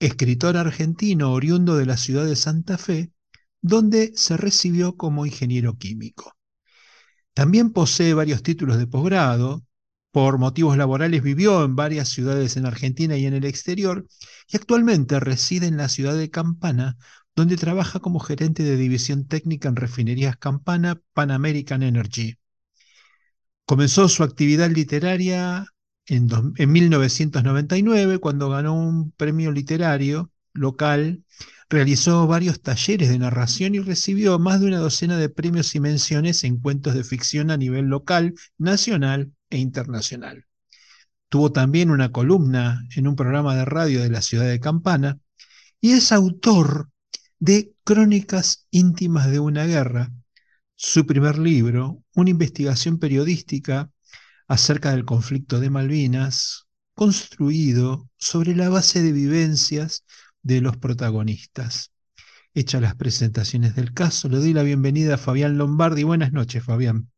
escritor argentino oriundo de la ciudad de Santa Fe, donde se recibió como ingeniero químico. También posee varios títulos de posgrado, por motivos laborales vivió en varias ciudades en Argentina y en el exterior, y actualmente reside en la ciudad de Campana, donde trabaja como gerente de división técnica en refinerías Campana Pan American Energy. Comenzó su actividad literaria en, 1999, cuando ganó un premio literario local, realizó varios talleres de narración y recibió más de una docena de premios y menciones en cuentos de ficción a nivel local, nacional e internacional. Tuvo también una columna en un programa de radio de la ciudad de Campana y es autor de Crónicas íntimas de una guerra, su primer libro, una investigación periodística acerca del conflicto de Malvinas, construido sobre la base de vivencias de los protagonistas. Hechas las presentaciones del caso, le doy la bienvenida a Fabián Lombardi. Buenas noches, Fabián.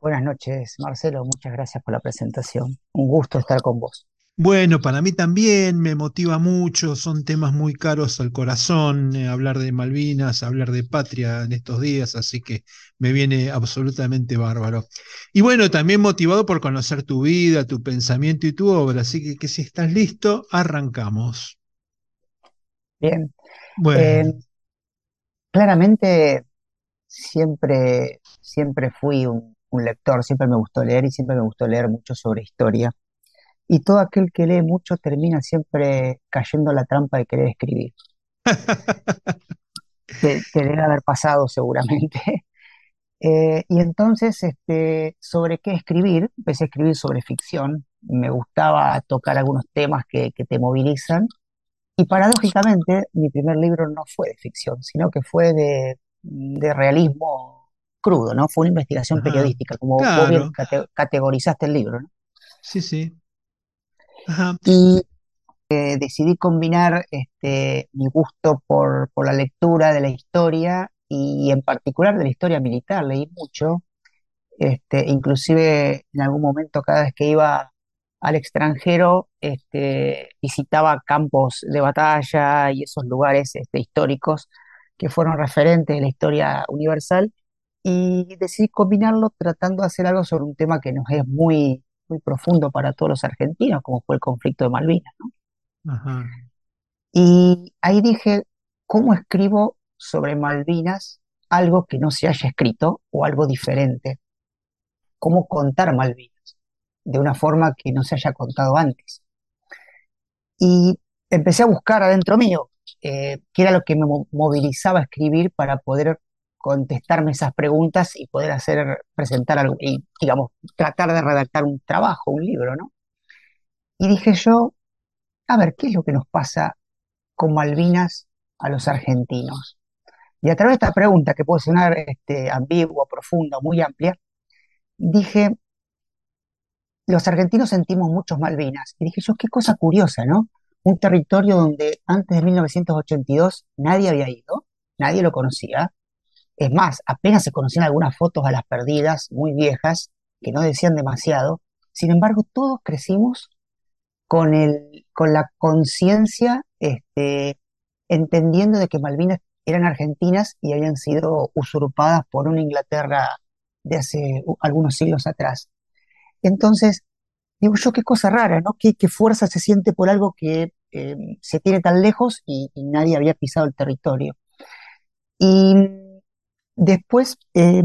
Buenas noches, Marcelo. Muchas gracias por la presentación. Un gusto estar con vos. Bueno, para mí también me motiva mucho, son temas muy caros al corazón, eh, hablar de Malvinas, hablar de patria en estos días, así que me viene absolutamente bárbaro. Y bueno, también motivado por conocer tu vida, tu pensamiento y tu obra, así que, si estás listo, arrancamos. Bien. Bueno. Eh, claramente siempre, siempre fui un lector, siempre me gustó leer y siempre me gustó leer mucho sobre historia y todo aquel que lee mucho termina siempre cayendo en la trampa de querer escribir. que, debe haber pasado seguramente. Eh, y entonces, este, ¿sobre qué escribir? Empecé a escribir sobre ficción. Me gustaba tocar algunos temas que, te movilizan. Y paradójicamente, mi primer libro no fue de ficción, sino que fue de, realismo crudo, ¿no? Fue una investigación periodística, como vos bien categorizaste el libro, ¿no? Sí, sí. Y eh, decidí combinar este, mi gusto por, la lectura de la historia y en particular de la historia militar. Leí mucho, este, inclusive en algún momento cada vez que iba al extranjero este, visitaba campos de batalla y esos lugares este, históricos que fueron referentes de la historia universal y decidí combinarlo tratando de hacer algo sobre un tema que nos es muy, muy profundo para todos los argentinos, como fue el conflicto de Malvinas. Y ahí dije, ¿cómo escribo sobre Malvinas algo que no se haya escrito o algo diferente? ¿Cómo contar Malvinas de una forma que no se haya contado antes? Y empecé a buscar adentro mío eh, qué era lo que me movilizaba a escribir para poder contestarme esas preguntas y poder hacer, presentar algo, y digamos, tratar de redactar un trabajo, un libro, ¿no? Y dije yo, a ver, ¿qué es lo que nos pasa con Malvinas a los argentinos? Y a través de esta pregunta, que puede sonar este, ambigua, profunda, muy amplia, dije, los argentinos sentimos muchos Malvinas. Y dije yo, qué cosa curiosa, ¿no? Un territorio donde antes de 1982 nadie había ido, nadie lo conocía, es más, apenas se conocían algunas fotos a las perdidas, muy viejas, que no decían demasiado. Sin embargo, todos crecimos con, el, con la conciencia, este, entendiendo de que Malvinas eran argentinas y habían sido usurpadas por una Inglaterra de hace algunos siglos atrás. Entonces, digo yo, qué cosa rara, ¿no? Qué, qué fuerza se siente por algo que eh, se tiene tan lejos y, nadie había pisado el territorio. Y después eh,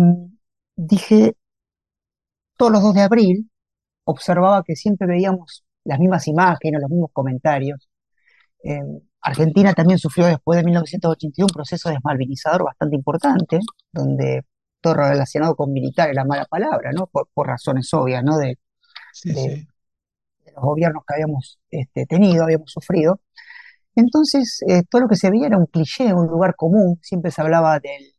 dije, todos los 2 de abril, observaba que siempre veíamos las mismas imágenes, los mismos comentarios. Argentina también sufrió después de 1981 un proceso desmalvinizador bastante importante, donde todo relacionado con militar era mala palabra, ¿no? Por, razones obvias, ¿no? De, los gobiernos que habíamos este, tenido, habíamos sufrido. Entonces, eh, todo lo que se veía era un cliché, un lugar común. Siempre se hablaba del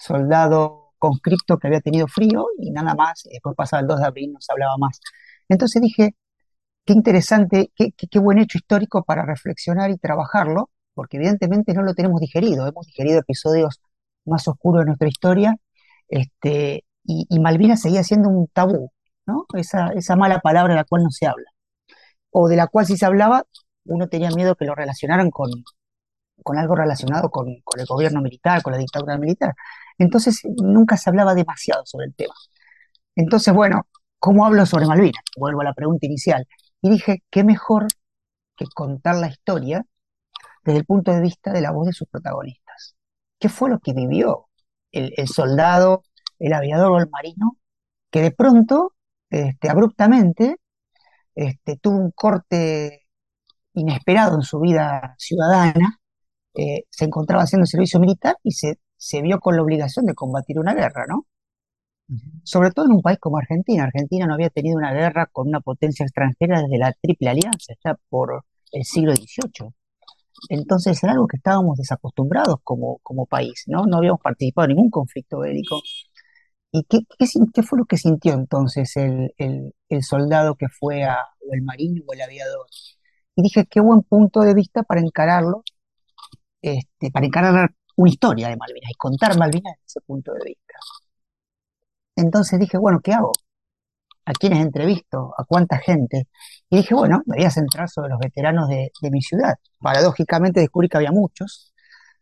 soldado conscripto que había tenido frío y nada más. Después pasaba el 2 de abril, no se hablaba más. Entonces dije, qué interesante, qué, qué, buen hecho histórico para reflexionar y trabajarlo, porque evidentemente no lo tenemos digerido. Hemos digerido episodios más oscuros de nuestra historia, este, y, y Malvinas seguía siendo un tabú, ¿no? Esa, esa mala palabra de la cual no se habla. O de la cual si se hablaba, uno tenía miedo que lo relacionaran con, con algo relacionado con, con, el gobierno militar, con la dictadura militar. Entonces nunca se hablaba demasiado sobre el tema. Entonces, bueno, ¿cómo hablo sobre Malvinas? Vuelvo a la pregunta inicial. Y dije, ¿qué mejor que contar la historia desde el punto de vista de la voz de sus protagonistas? ¿Qué fue lo que vivió el, soldado, el aviador o el marino, que de pronto, este, abruptamente, este, tuvo un corte inesperado en su vida ciudadana, eh, se encontraba haciendo servicio militar y se, se vio con la obligación de combatir una guerra, ¿no? sobre todo en un país como Argentina. Argentina no había tenido una guerra con una potencia extranjera desde la Triple Alianza, ya por el siglo XVIII. Entonces era algo que estábamos desacostumbrados como, como país, ¿no? No habíamos participado en ningún conflicto bélico. ¿Y qué, qué, fue lo que sintió entonces el, el, soldado que fue a, o el marino o el aviador? Y dije, qué buen punto de vista para encararlo, este, para encarar una historia de Malvinas y contar Malvinas desde ese punto de vista. Entonces dije, bueno, ¿qué hago? ¿A quiénes entrevisto? ¿A cuánta gente? Y dije, bueno, me voy a centrar sobre los veteranos de, mi ciudad. Paradójicamente descubrí que había muchos.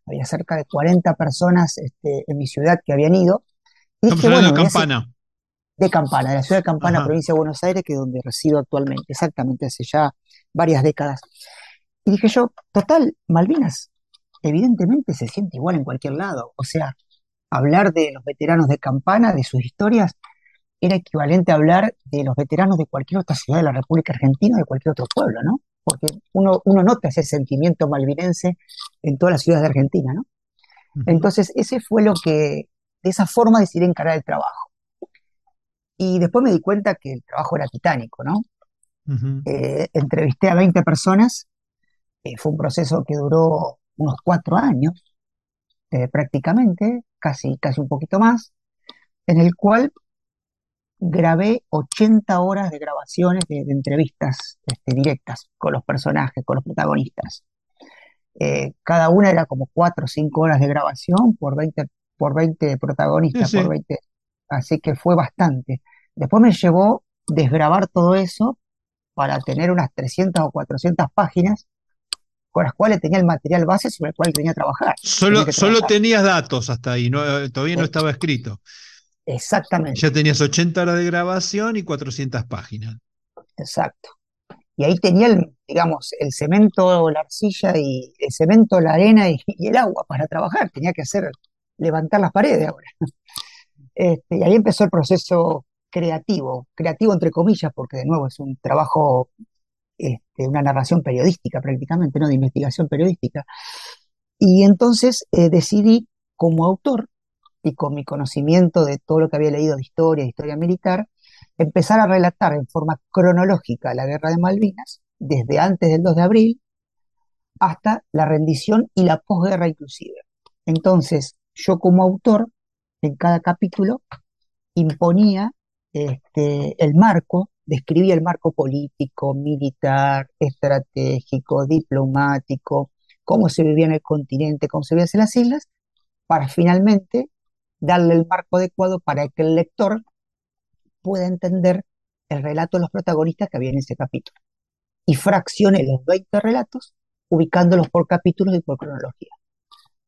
Había cerca de 40 personas este, en mi ciudad que habían ido. Y Estamos hablando de Campana. De Campana, de la ciudad de Campana, provincia de Buenos Aires, que es donde resido actualmente, exactamente hace ya varias décadas. Y dije yo, total, Malvinas, evidentemente se siente igual en cualquier lado. O sea, hablar de los veteranos de Campana, de sus historias, era equivalente a hablar de los veteranos de cualquier otra ciudad de la República Argentina o de cualquier otro pueblo, ¿no? Porque uno, uno nota ese sentimiento malvinense en todas las ciudades de Argentina, ¿no? Entonces, ese fue lo que, de esa forma decidí encarar el trabajo. Y después me di cuenta que el trabajo era titánico, ¿no? Eh, entrevisté a 20 personas, eh, fue un proceso que duró unos cuatro años, eh, prácticamente, casi, casi un poquito más, en el cual grabé 80 horas de grabaciones de, entrevistas este, directas con los personajes, con los protagonistas. Eh, cada una era como 4 o 5 horas de grabación por 20, por 20 protagonistas, por 20. Así que fue bastante. Después me llevó desgrabar todo eso para tener unas 300 o 400 páginas con las cuales tenía el material base sobre el cual tenía que trabajar. Solo, solo tenías datos hasta ahí, no, eh, todavía no estaba escrito. Exactamente. Ya tenías 80 horas de grabación y 400 páginas. Exacto. Y ahí tenía, el, digamos, el cemento, la arcilla y el cemento, la arena y, el agua para trabajar. Tenía que hacer, levantar las paredes ahora. Este, y ahí empezó el proceso creativo, creativo entre comillas, porque de nuevo es un trabajo este, una narración periodística prácticamente, ¿no? De investigación periodística. Y entonces eh, decidí, como autor, y con mi conocimiento de todo lo que había leído de historia, de historia militar, empezar a relatar en forma cronológica la guerra de Malvinas, desde antes del 2 de abril hasta la rendición y la posguerra inclusive. Entonces, yo como autor, en cada capítulo, imponía este, el marco describía el marco político, militar, estratégico, diplomático, cómo se vivía en el continente, cómo se vivía en las islas, para finalmente darle el marco adecuado para que el lector pueda entender el relato de los protagonistas que había en ese capítulo. Y fraccioné los 20 relatos, ubicándolos por capítulos y por cronología.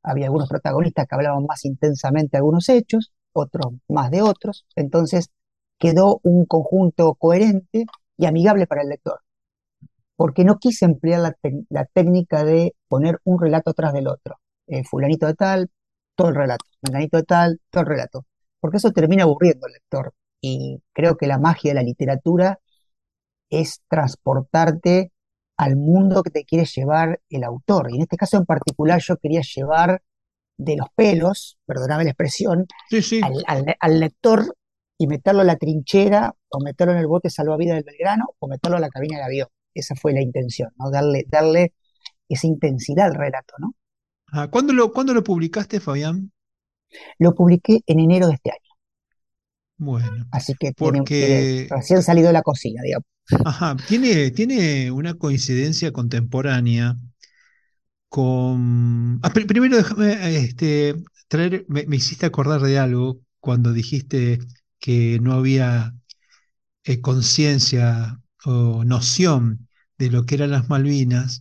Había algunos protagonistas que hablaban más intensamente de algunos hechos, otros más de otros. Entonces, quedó un conjunto coherente y amigable para el lector. porque no quise emplear la, técnica de poner un relato atrás del otro. Eh, fulanito de tal, todo el relato. Menganito de tal, todo el relato. Porque eso termina aburriendo al lector. Y creo que la magia de la literatura es transportarte al mundo que te quiere llevar el autor. Y en este caso en particular yo quería llevar de los pelos, perdóname la expresión, Sí, sí. al, al- al lector y meterlo a la trinchera o meterlo en el bote salvavidas del Belgrano o meterlo a la cabina del avión. Esa fue la intención, ¿no? Darle, darle esa intensidad al relato, ¿no? Ah, ¿cuándo lo, cuándo lo publicaste, Fabián? Lo publiqué en enero de este año, Bueno, así que tiene, tiene porque, recién salido de la cocina, digamos. ajá, tiene, tiene una coincidencia contemporánea con... Ah, pri- primero déjame este, traer, me, me hiciste acordar de algo cuando dijiste que no había eh, conciencia o noción de lo que eran las Malvinas,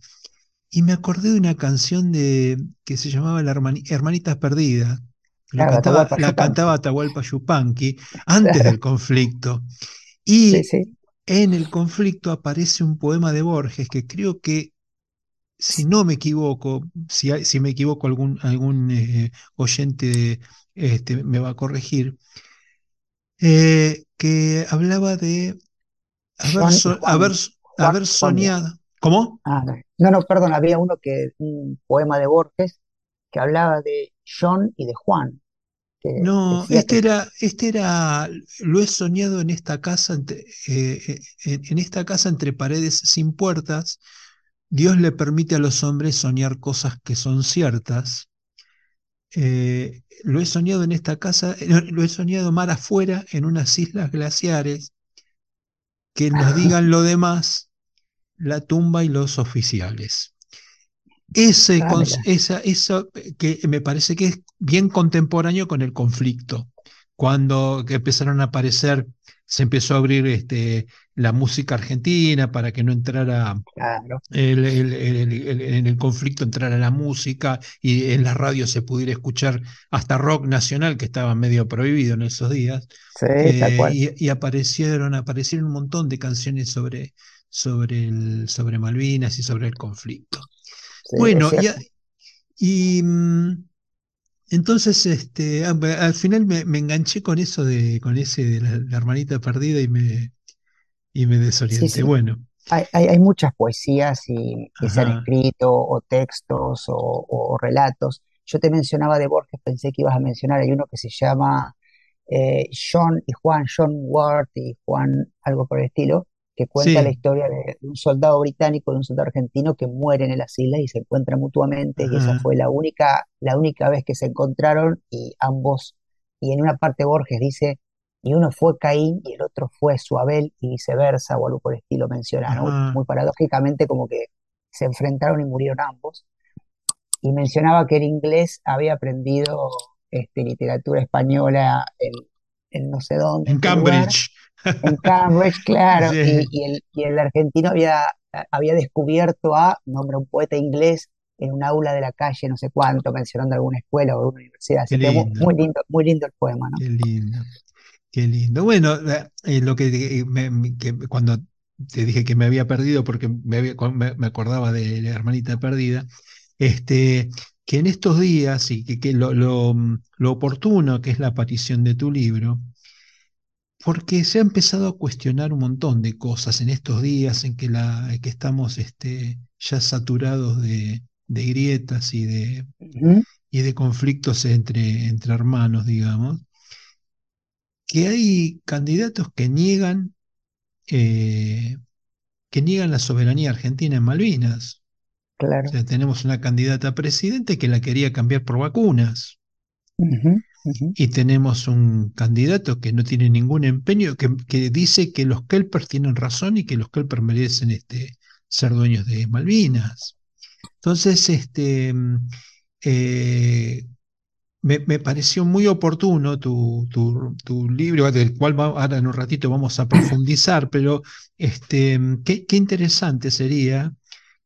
y me acordé de una canción de, que se llamaba La Hermani- Hermanitas Perdidas. Lo Claro, cantaba, Atahualpa la cantaba Atahualpa Yupanqui antes Claro, del conflicto. sí, Y sí. en el conflicto aparece un poema de Borges que creo que, si no me equivoco, si, hay- si me equivoco algún, algún eh, oyente este, me va a corregir, eh, que hablaba de haber, so- Juan. Haber soñado. ¿Cómo? Ah, no, no, perdón, había uno que, un poema de Borges que hablaba de John y de Juan, que No, este que, era, este era, lo he soñado en esta casa, entre- eh, eh, en, en esta casa entre paredes sin puertas. Dios le permite a los hombres soñar cosas que son ciertas. Eh, lo he soñado en esta casa, eh, lo he soñado mar afuera, en unas islas glaciares, que nos digan lo demás, la tumba y los oficiales. Ese, ah, esa, eso eh, que me parece que es bien contemporáneo con el conflicto. Cuando empezaron a aparecer, se empezó a abrir este, la música argentina para que no entrara claro, el- el- el- el- en el conflicto, entrara la música y en la radio se pudiera escuchar hasta rock nacional, que estaba medio prohibido en esos días. sí, Eh, y, y aparecieron, aparecieron un montón de canciones sobre, sobre, el, sobre Malvinas y sobre el conflicto. sí, Bueno, y, entonces este, a- al final me, me enganché con eso de, con ese de la, la hermanita perdida y me, y me desorienté. sí, Bueno, hay, hay, hay muchas poesías y, que se han escrito, o textos, o, o relatos. Yo te mencionaba de Borges, pensé que ibas a mencionar, hay uno que se llama eh, John y Juan, John Ward y Juan, algo por el estilo, que cuenta la historia de, de un soldado británico y un soldado argentino que mueren en las islas y se encuentran mutuamente, y esa fue la única, la única vez que se encontraron, y ambos, y en una parte Borges dice, y uno fue Caín y el otro fue su Abel, y viceversa, o algo por el estilo menciona, ¿no? ajá. Muy paradójicamente como que se enfrentaron y murieron ambos y mencionaba que en inglés había aprendido este, literatura española en, en no sé dónde, En Cambridge. En Cambridge, claro, y, Sí, y el, y el argentino había, había descubierto a, nombra un poeta inglés en un aula de la calle, no sé cuánto, mencionando alguna escuela o alguna universidad, así que muy, lindo, muy lindo el poema, ¿no? qué lindo, qué lindo. Bueno, la- eh, lo que, eh, me- que cuando te dije que me había perdido porque me, había- me- acordaba de la hermanita perdida, este, que en estos días y que, que lo, lo, lo oportuno que es la aparición de tu libro, porque se ha empezado a cuestionar un montón de cosas en estos días en que, la, que estamos este, ya saturados de, de grietas y de, y de conflictos entre, entre hermanos, digamos, que hay candidatos que niegan, eh, que niegan la soberanía argentina en Malvinas. O claro. sea, tenemos una candidata a presidente que la quería cambiar por vacunas. Y tenemos un candidato que no tiene ningún empeño, que, que dice que los Kelpers tienen razón y que los Kelpers merecen este, ser dueños de Malvinas. Entonces, este, mm, eh, me, me pareció muy oportuno tu, tu, tu libro, del cual va- ahora en un ratito vamos a profundizar, pero este, mm, qué, qué interesante sería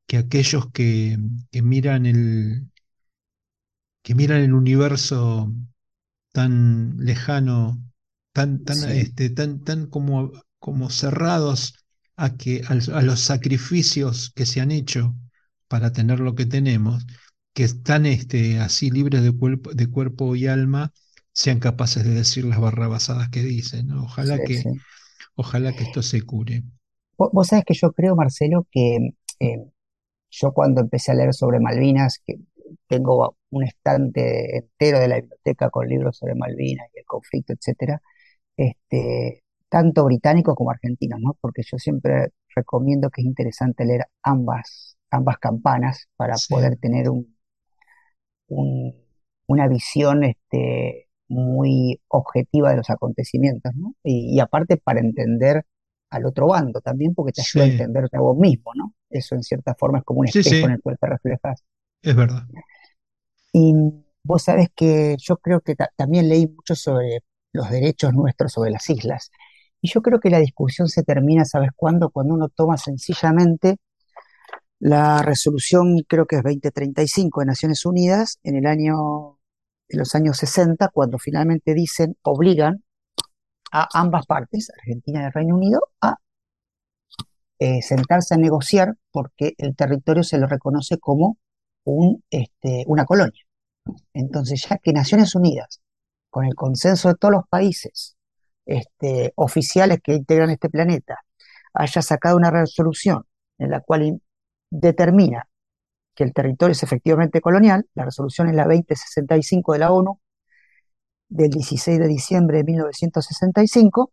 que aquellos que, que miran el, que miran el universo tan lejano, tan, tan, Sí, este, tan, tan como, como cerrados a, que, a, los sacrificios que se han hecho para tener lo que tenemos, que están este, así libres de cuerpo, de cuerpo y alma, sean capaces de decir las barrabasadas que dicen. Ojalá, que, ojalá que esto se cure. Vos sabés que yo creo, Marcelo, que eh, yo cuando empecé a leer sobre Malvinas, que tengo un estante entero de la biblioteca con libros sobre Malvinas y el conflicto, etcétera, este, tanto británicos como argentinos, ¿no? Porque yo siempre recomiendo que es interesante leer ambas, ambas campanas para poder tener un, una visión este, muy objetiva de los acontecimientos, ¿no? Y, aparte para entender al otro bando también, porque te ayuda a entenderte a vos mismo, ¿no? Eso en cierta forma es como un espejo en el cual te reflejas. Es verdad. Y vos sabes que yo creo que también leí mucho sobre los derechos nuestros sobre las islas. Y yo creo que la discusión se termina, ¿sabes cuándo? Cuando uno toma sencillamente la resolución, creo que es 2035 de Naciones Unidas, en el año, en los años 60, cuando finalmente dicen, obligan a ambas partes, Argentina y el Reino Unido, a eh, sentarse a negociar porque el territorio se lo reconoce como un, este, una colonia. Entonces, ya que Naciones Unidas, con el consenso de todos los países este, oficiales que integran este planeta, haya sacado una resolución en la cual determina que el territorio es efectivamente colonial, la resolución es la 2065 de la ONU, del 16 de diciembre de 1965,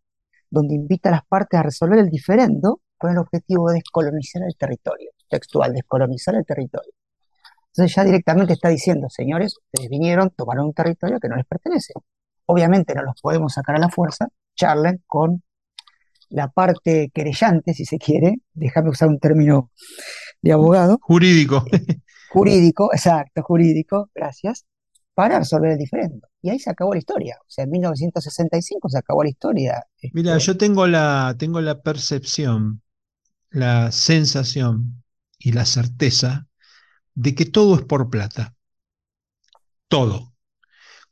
donde invita a las partes a resolver el diferendo con el objetivo de descolonizar el territorio, textual, descolonizar el territorio. Entonces ya directamente está diciendo, señores, ustedes vinieron, tomaron un territorio que no les pertenece. Obviamente no los podemos sacar a la fuerza, charlen con la parte querellante, si se quiere, déjame usar un término de abogado. Jurídico. Jurídico, exacto, jurídico, gracias, para resolver el diferendo. Y ahí se acabó la historia. O sea, en 1965 se acabó la historia. Mira, este yo tengo la, tengo la percepción, la sensación y la certeza de que todo es por plata. Todo.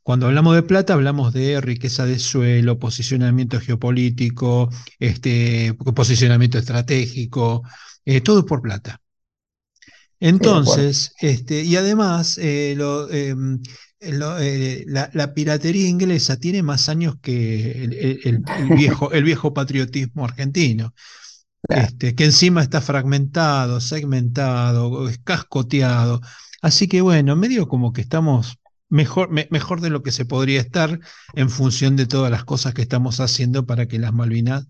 Cuando hablamos de plata, hablamos de riqueza de suelo, posicionamiento geopolítico, este, posicionamiento estratégico, eh, todo es por plata. Entonces, este, y además, eh, em, eh, la, piratería inglesa tiene más años que el, viejo, el viejo patriotismo argentino. Este, que encima está fragmentado, segmentado, cascoteado. Así que bueno, medio como que estamos mejor, mejor de lo que se podría estar en función de todas las cosas que estamos haciendo para que las Malvinas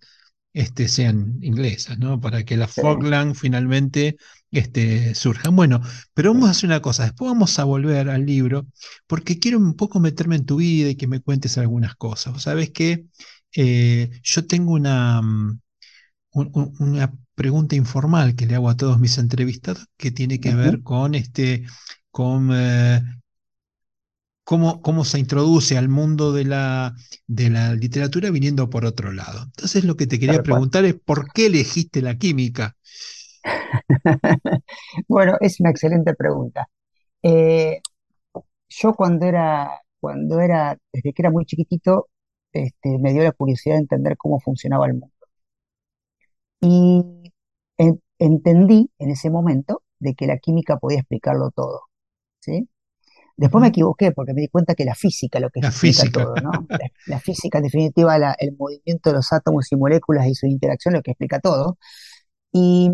este, sean inglesas, ¿no? Para que la Falkland finalmente este, surjan. Bueno, pero vamos a hacer una cosa, después vamos a volver al libro, porque quiero un poco meterme en tu vida y que me cuentes algunas cosas. Sabes que eh, yo tengo una, una pregunta informal que le hago a todos mis entrevistados que tiene que ver con este, con eh, cómo, cómo, se introduce al mundo de la, de la literatura viniendo por otro lado. Entonces lo que te quería preguntar es ¿por qué elegiste la química? bueno, es una excelente pregunta. Eh, yo cuando era, cuando era, desde que era muy chiquitito, este, me dio la curiosidad de entender cómo funcionaba el mundo. Y entendí en ese momento de que la química podía explicarlo todo. ¿sí? Después me equivoqué porque me di cuenta que la física lo que explica todo, ¿no? La, física, en definitiva, el movimiento de los átomos y moléculas y su interacción lo que explica todo. Y,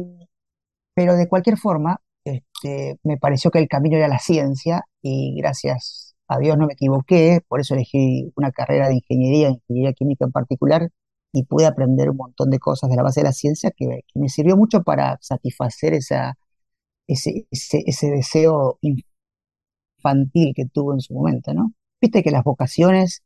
pero de cualquier forma, este, me pareció que el camino era la ciencia y gracias a Dios no me equivoqué, por eso elegí una carrera de ingeniería, ingeniería química en particular, y pude aprender un montón de cosas de la base de la ciencia que, me sirvió mucho para satisfacer esa, ese, ese, deseo infantil que tuvo en su momento, ¿no? Viste que las vocaciones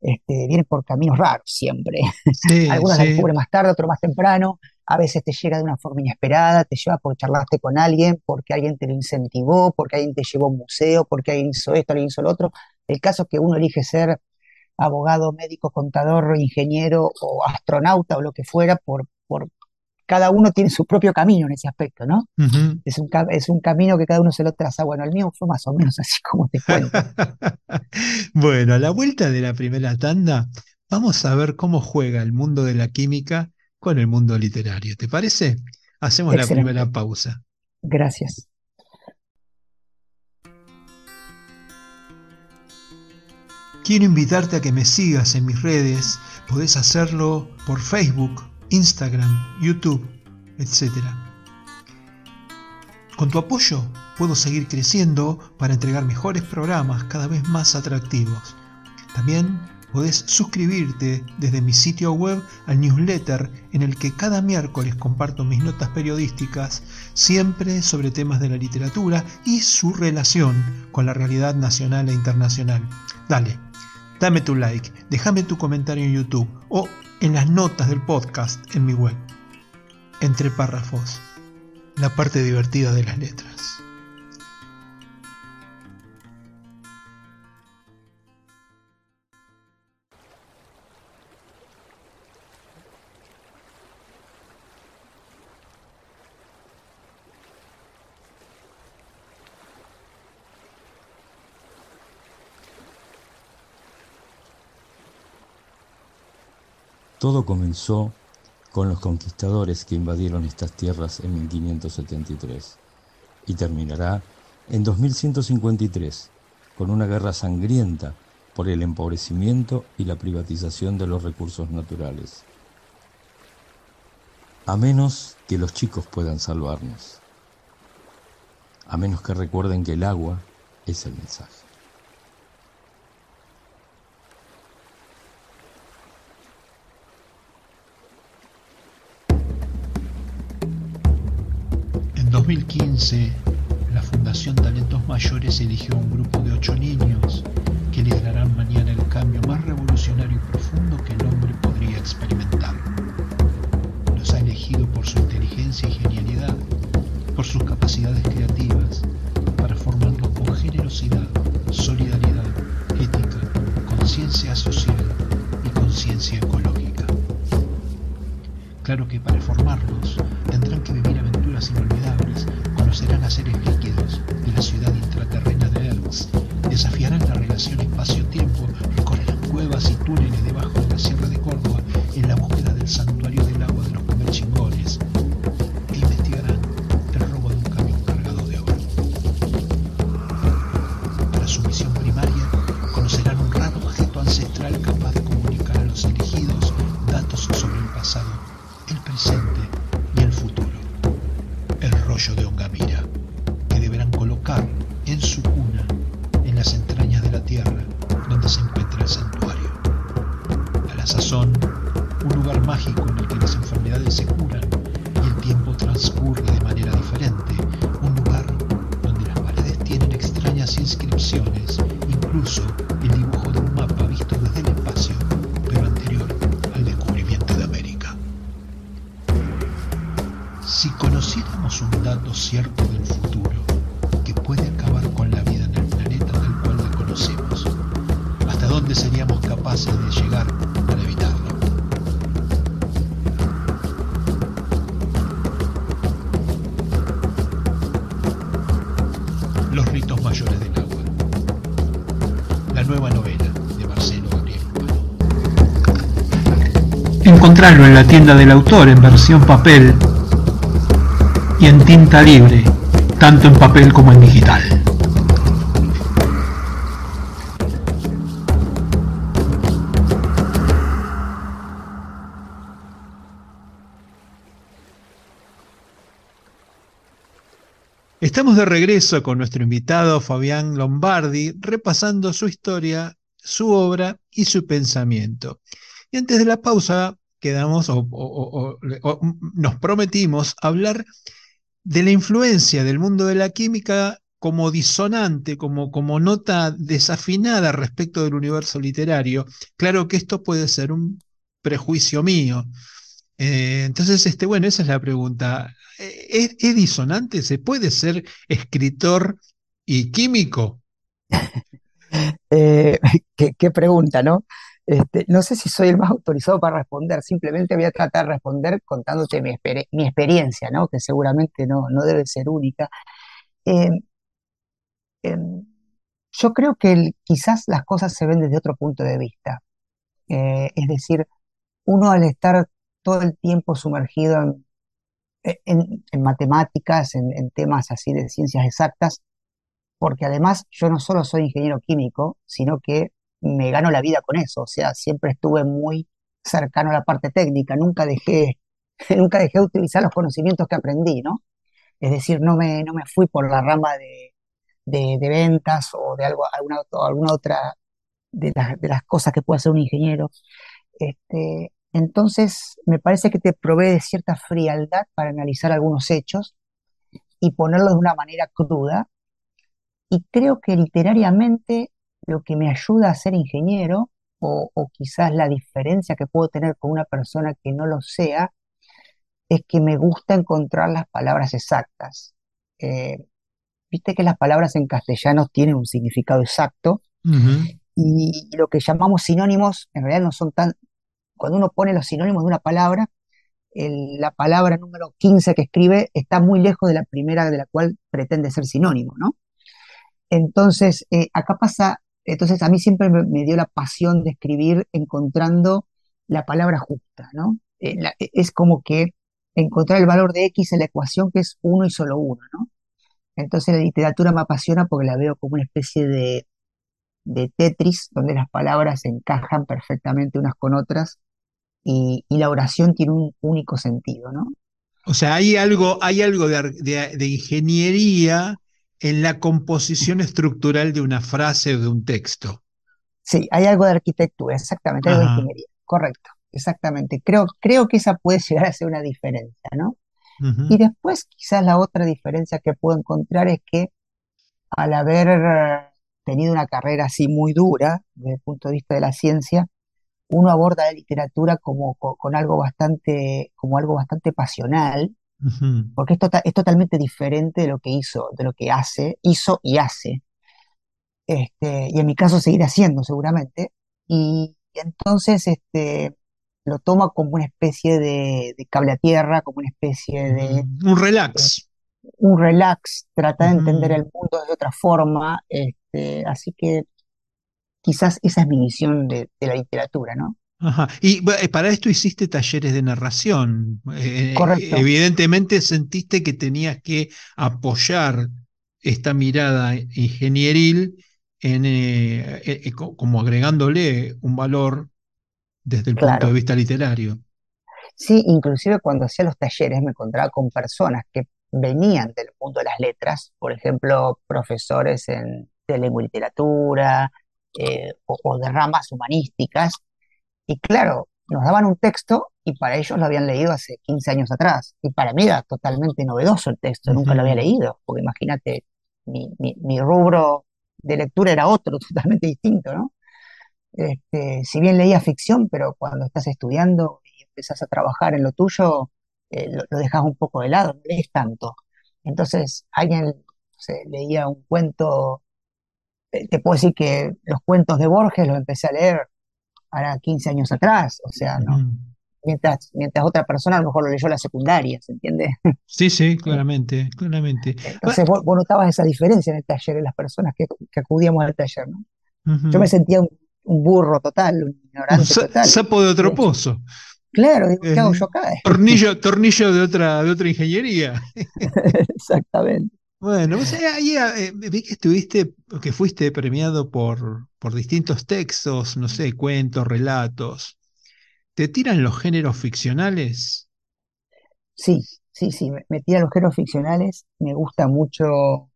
este, vienen por caminos raros siempre. Algunas las descubres más tarde, otras más temprano. A veces te llega de una forma inesperada, te lleva porque charlaste con alguien, porque alguien te lo incentivó, porque alguien te llevó a un museo, porque alguien hizo esto, alguien hizo lo otro. El caso es que uno elige ser abogado, médico, contador, ingeniero o astronauta o lo que fuera, por, por cada uno tiene su propio camino en ese aspecto, ¿no? es, un, es un camino que cada uno se lo traza. Bueno, el mío fue más o menos así como te cuento. bueno, a la vuelta de la primera tanda, vamos a ver cómo juega el mundo de la química con el mundo literario. ¿Te parece? Hacemos la primera pausa. Gracias. Quiero invitarte a que me sigas en mis redes. Podés hacerlo por Facebook, Instagram, YouTube, etc. Con tu apoyo puedo seguir creciendo para entregar mejores programas cada vez más atractivos. También podés suscribirte desde mi sitio web al newsletter en el que cada miércoles comparto mis notas periodísticas, siempre sobre temas de la literatura y su relación con la realidad nacional e internacional. Dale, dame tu like, déjame tu comentario en YouTube o en las notas del podcast en mi web. Entre párrafos, la parte divertida de las letras. Todo comenzó con los conquistadores que invadieron estas tierras en 1573 y terminará en 2153 con una guerra sangrienta por el empobrecimiento y la privatización de los recursos naturales. A menos que los chicos puedan salvarnos. A menos que recuerden que el agua es el mensaje. 2015, la Fundación Talentos Mayores eligió a un grupo de ocho niños que liderarán mañana el cambio más revolucionario y profundo que el hombre podría experimentar. Los ha elegido por su inteligencia y genialidad, por sus capacidades creativas, para formarlos con generosidad, solidaridad, ética, conciencia social y conciencia ecológica. Claro que para formarlos tendrán que vivir aventuras inolvidables, conocerán a seres líquidos de la ciudad intraterrena de Hertz, desafiarán la relación espacio-tiempo, recorrerán cuevas y túneles debajo de la Sierra de Los ritos mayores del agua. La nueva novela de Marcelo Gabriel Palo. Encontrarlo en la tienda del autor en versión papel y en tinta libre, tanto en papel como en digital. Estamos de regreso con nuestro invitado Fabián Lombardi, repasando su historia, su obra y su pensamiento. Y antes de la pausa, quedamos o, o- o- o- nos prometimos hablar de la influencia del mundo de la química como disonante, como, como nota desafinada respecto del universo literario. Claro que esto puede ser un prejuicio mío. Eh, entonces, este, bueno, esa es la pregunta. Eh, ¿Es, es disonante? ¿Se puede ser escritor y químico? Eh, qué, pregunta, ¿no? Este, no sé si soy el más autorizado para responder, simplemente voy a tratar de responder contándote mi, mi experiencia, ¿no? Que seguramente no, no debe ser única. Eh, em, yo creo que quizás las cosas se ven desde otro punto de vista. Es decir, uno al estar todo el tiempo sumergido en, en, matemáticas, en, temas así de ciencias exactas, porque además yo no solo soy ingeniero químico, sino que me gano la vida con eso, o sea, siempre estuve muy cercano a la parte técnica, nunca dejé, nunca dejé de utilizar los conocimientos que aprendí, ¿no? Es decir, no me, no me fui por la rama de, de, ventas o de algo, alguna, alguna otra de, de, las cosas que puede hacer un ingeniero. Este, entonces, me parece que te provee de cierta frialdad para analizar algunos hechos y ponerlos de una manera cruda. Y creo que literariamente lo que me ayuda a ser ingeniero, o, quizás la diferencia que puedo tener con una persona que no lo sea, es que me gusta encontrar las palabras exactas. Eh, viste que las palabras en castellano tienen un significado exacto y, lo que llamamos sinónimos en realidad no son tan... Cuando uno pone los sinónimos de una palabra, la palabra número 15 que escribe está muy lejos de la primera de la cual pretende ser sinónimo, ¿no? Entonces, eh, acá pasa, entonces a mí siempre me, dio la pasión de escribir encontrando la palabra justa, ¿no? Eh, es como que encontrar el valor de X en la ecuación que es uno y solo uno, ¿no? Entonces la literatura me apasiona porque la veo como una especie de, Tetris, donde las palabras encajan perfectamente unas con otras y, la oración tiene un único sentido, ¿no? O sea, hay algo, hay algo de, ingeniería en la composición estructural de una frase o de un texto. Sí, hay algo de arquitectura, exactamente, algo de ingeniería, correcto, exactamente. Creo, creo que esa puede llegar a ser una diferencia, ¿no? Y después quizás la otra diferencia que puedo encontrar es que al haber tenido una carrera así muy dura desde el punto de vista de la ciencia, uno aborda la literatura como con, algo bastante, como algo bastante pasional, porque esto es totalmente diferente de lo que hizo, de lo que hace, hizo y hace. Este, y en mi caso seguirá haciendo seguramente. Y, y entonces, este, lo toma como una especie de, cable a tierra, como una especie de... Un relax. un relax, trata de entender el mundo de otra forma, este, así que quizás esa es mi visión de, la literatura, ¿no? Ajá. Y eh, para esto hiciste talleres de narración. Eh, Correcto. Evidentemente sentiste que tenías que apoyar esta mirada ingenieril en, eh, como agregándole un valor desde el punto de vista literario. Sí, inclusive cuando hacía los talleres me encontraba con personas que venían del mundo de las letras, por ejemplo, profesores en, de lengua y literatura eh, o, de ramas humanísticas, y claro, nos daban un texto y para ellos lo habían leído hace 15 años atrás, y para mí era totalmente novedoso el texto, nunca lo había leído, porque imagínate, mi, mi rubro de lectura era otro, totalmente distinto, ¿no? Este, si bien leía ficción, pero cuando estás estudiando y empezás a trabajar en lo tuyo, eh, lo, dejas un poco de lado, no lees tanto. Entonces, alguien leía un cuento, te puedo decir que los cuentos de Borges los empecé a leer ahora 15 años atrás, o sea, ¿no? Mientras, mientras otra persona a lo mejor lo leyó la secundaria, ¿se entiende? Sí, sí, claramente, claramente. Entonces vos, notabas esa diferencia en el taller, en las personas que, acudíamos al taller, ¿no? Yo me sentía un un burro total, un ignorante total. Sapo de otro pozo. Claro, digo, ¿qué hago yo acá? Tornillo, tornillo de otra, de otra ingeniería. Exactamente. Bueno, ahí eh, vi que estuviste, que fuiste premiado por, por distintos textos, no sé, cuentos, relatos. ¿Te tiran los géneros ficcionales? Sí, sí, sí, me, me tiran los géneros ficcionales. Me gusta mucho,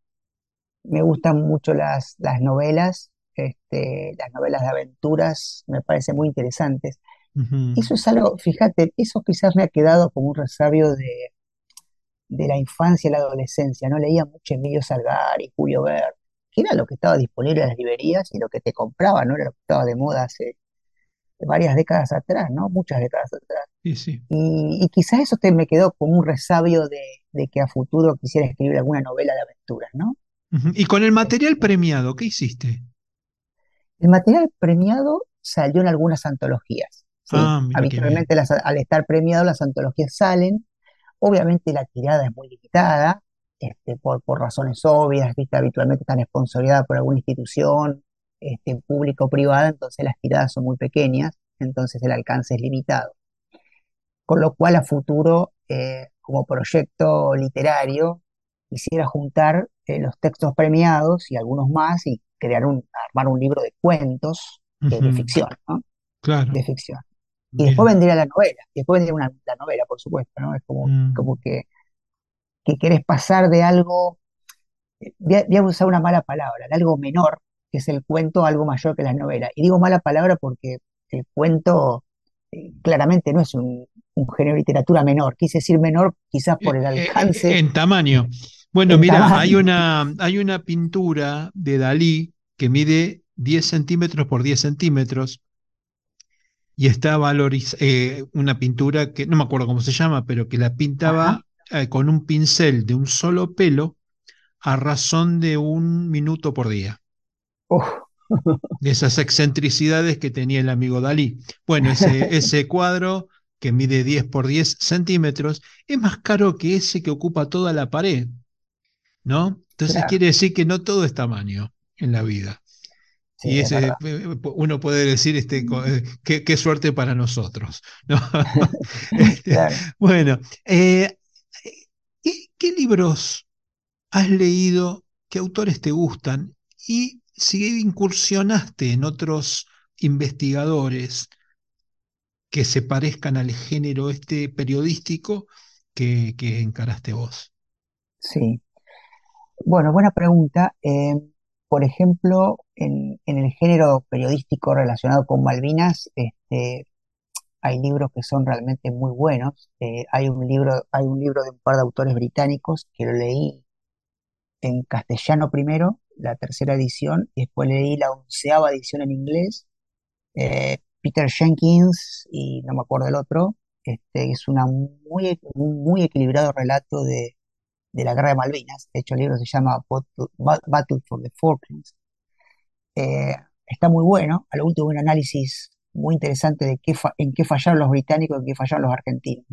me gustan mucho las, las novelas, este, las novelas de aventuras me parecen muy interesantes. Eso es algo, fíjate, eso quizás me ha quedado como un resabio de, de la infancia y la adolescencia. No leía mucho Emilio Salgari, Julio Verne, que era lo que estaba disponible en las librerías y lo que te compraba, no era lo que estaba de moda hace varias décadas atrás, ¿no? Muchas décadas atrás. Y, quizás eso te me quedó como un resabio de, de, que a futuro quisiera escribir alguna novela de aventuras, ¿no? Y con el material premiado, ¿qué hiciste? El material premiado salió en algunas antologías. Ah, Habitualmente al estar premiado las antologías salen. Obviamente la tirada es muy limitada, este, por, por razones obvias, ¿viste? habitualmente están sponsorizadas por alguna institución este, pública o privada, entonces las tiradas son muy pequeñas, entonces el alcance es limitado. con lo cual a futuro, eh, como proyecto literario, quisiera juntar eh, los textos premiados y algunos más y crear un, armar un libro de cuentos eh, de ficción, ¿no? Claro, De ficción. Y después vendría la novela, y después vendría una, la novela, por supuesto, ¿no? Es como, Mm. como que, que querés pasar de algo, eh, voy a, voy a usar una mala palabra, de algo menor, que es el cuento, a algo mayor que la novela. Y digo mala palabra porque el cuento eh, claramente no es un, un género de literatura menor. Quise decir menor quizás por el eh, eh, alcance En tamaño. Bueno, en mira, hay una, hay una pintura de Dalí que mide 10 centímetros por 10 centímetros y está valorizada, una pintura que no me acuerdo cómo se llama, pero que la pintaba eh, con un pincel de un solo pelo a razón de un minuto por día. Uf, De esas excentricidades que tenía el amigo Dalí. Bueno, ese, ese cuadro que mide 10 por 10 centímetros es más caro que ese que ocupa toda la pared. ¿no? Entonces claro, quiere decir que no todo es tamaño en la vida. Sí, Y es ese, verdad. eh, uno puede decir, este, co- eh, qué, qué suerte para nosotros, ¿no? Este, Claro. bueno, eh, ¿qué, qué libros has leído? ¿Qué autores te gustan? Y si incursionaste en otros investigadores que se parezcan al género este periodístico que, que encaraste vos. Sí. Bueno, buena pregunta. Eh, por ejemplo, en, el género periodístico relacionado con Malvinas, este, hay libros que son realmente muy buenos. Eh, hay un libro, hay un libro de un par de autores británicos que lo leí en castellano primero, la tercera edición, y después leí la onceava edición en inglés. Eh, Peter Jenkins y no me acuerdo el otro. Este, es un muy equilibrado relato de, de la guerra de Malvinas. De hecho, el libro se llama Battle, Ba- Battle for the Falklands. Eh, está muy bueno. A lo último, un análisis muy interesante de qué en qué fallaron los británicos y en qué fallaron los argentinos,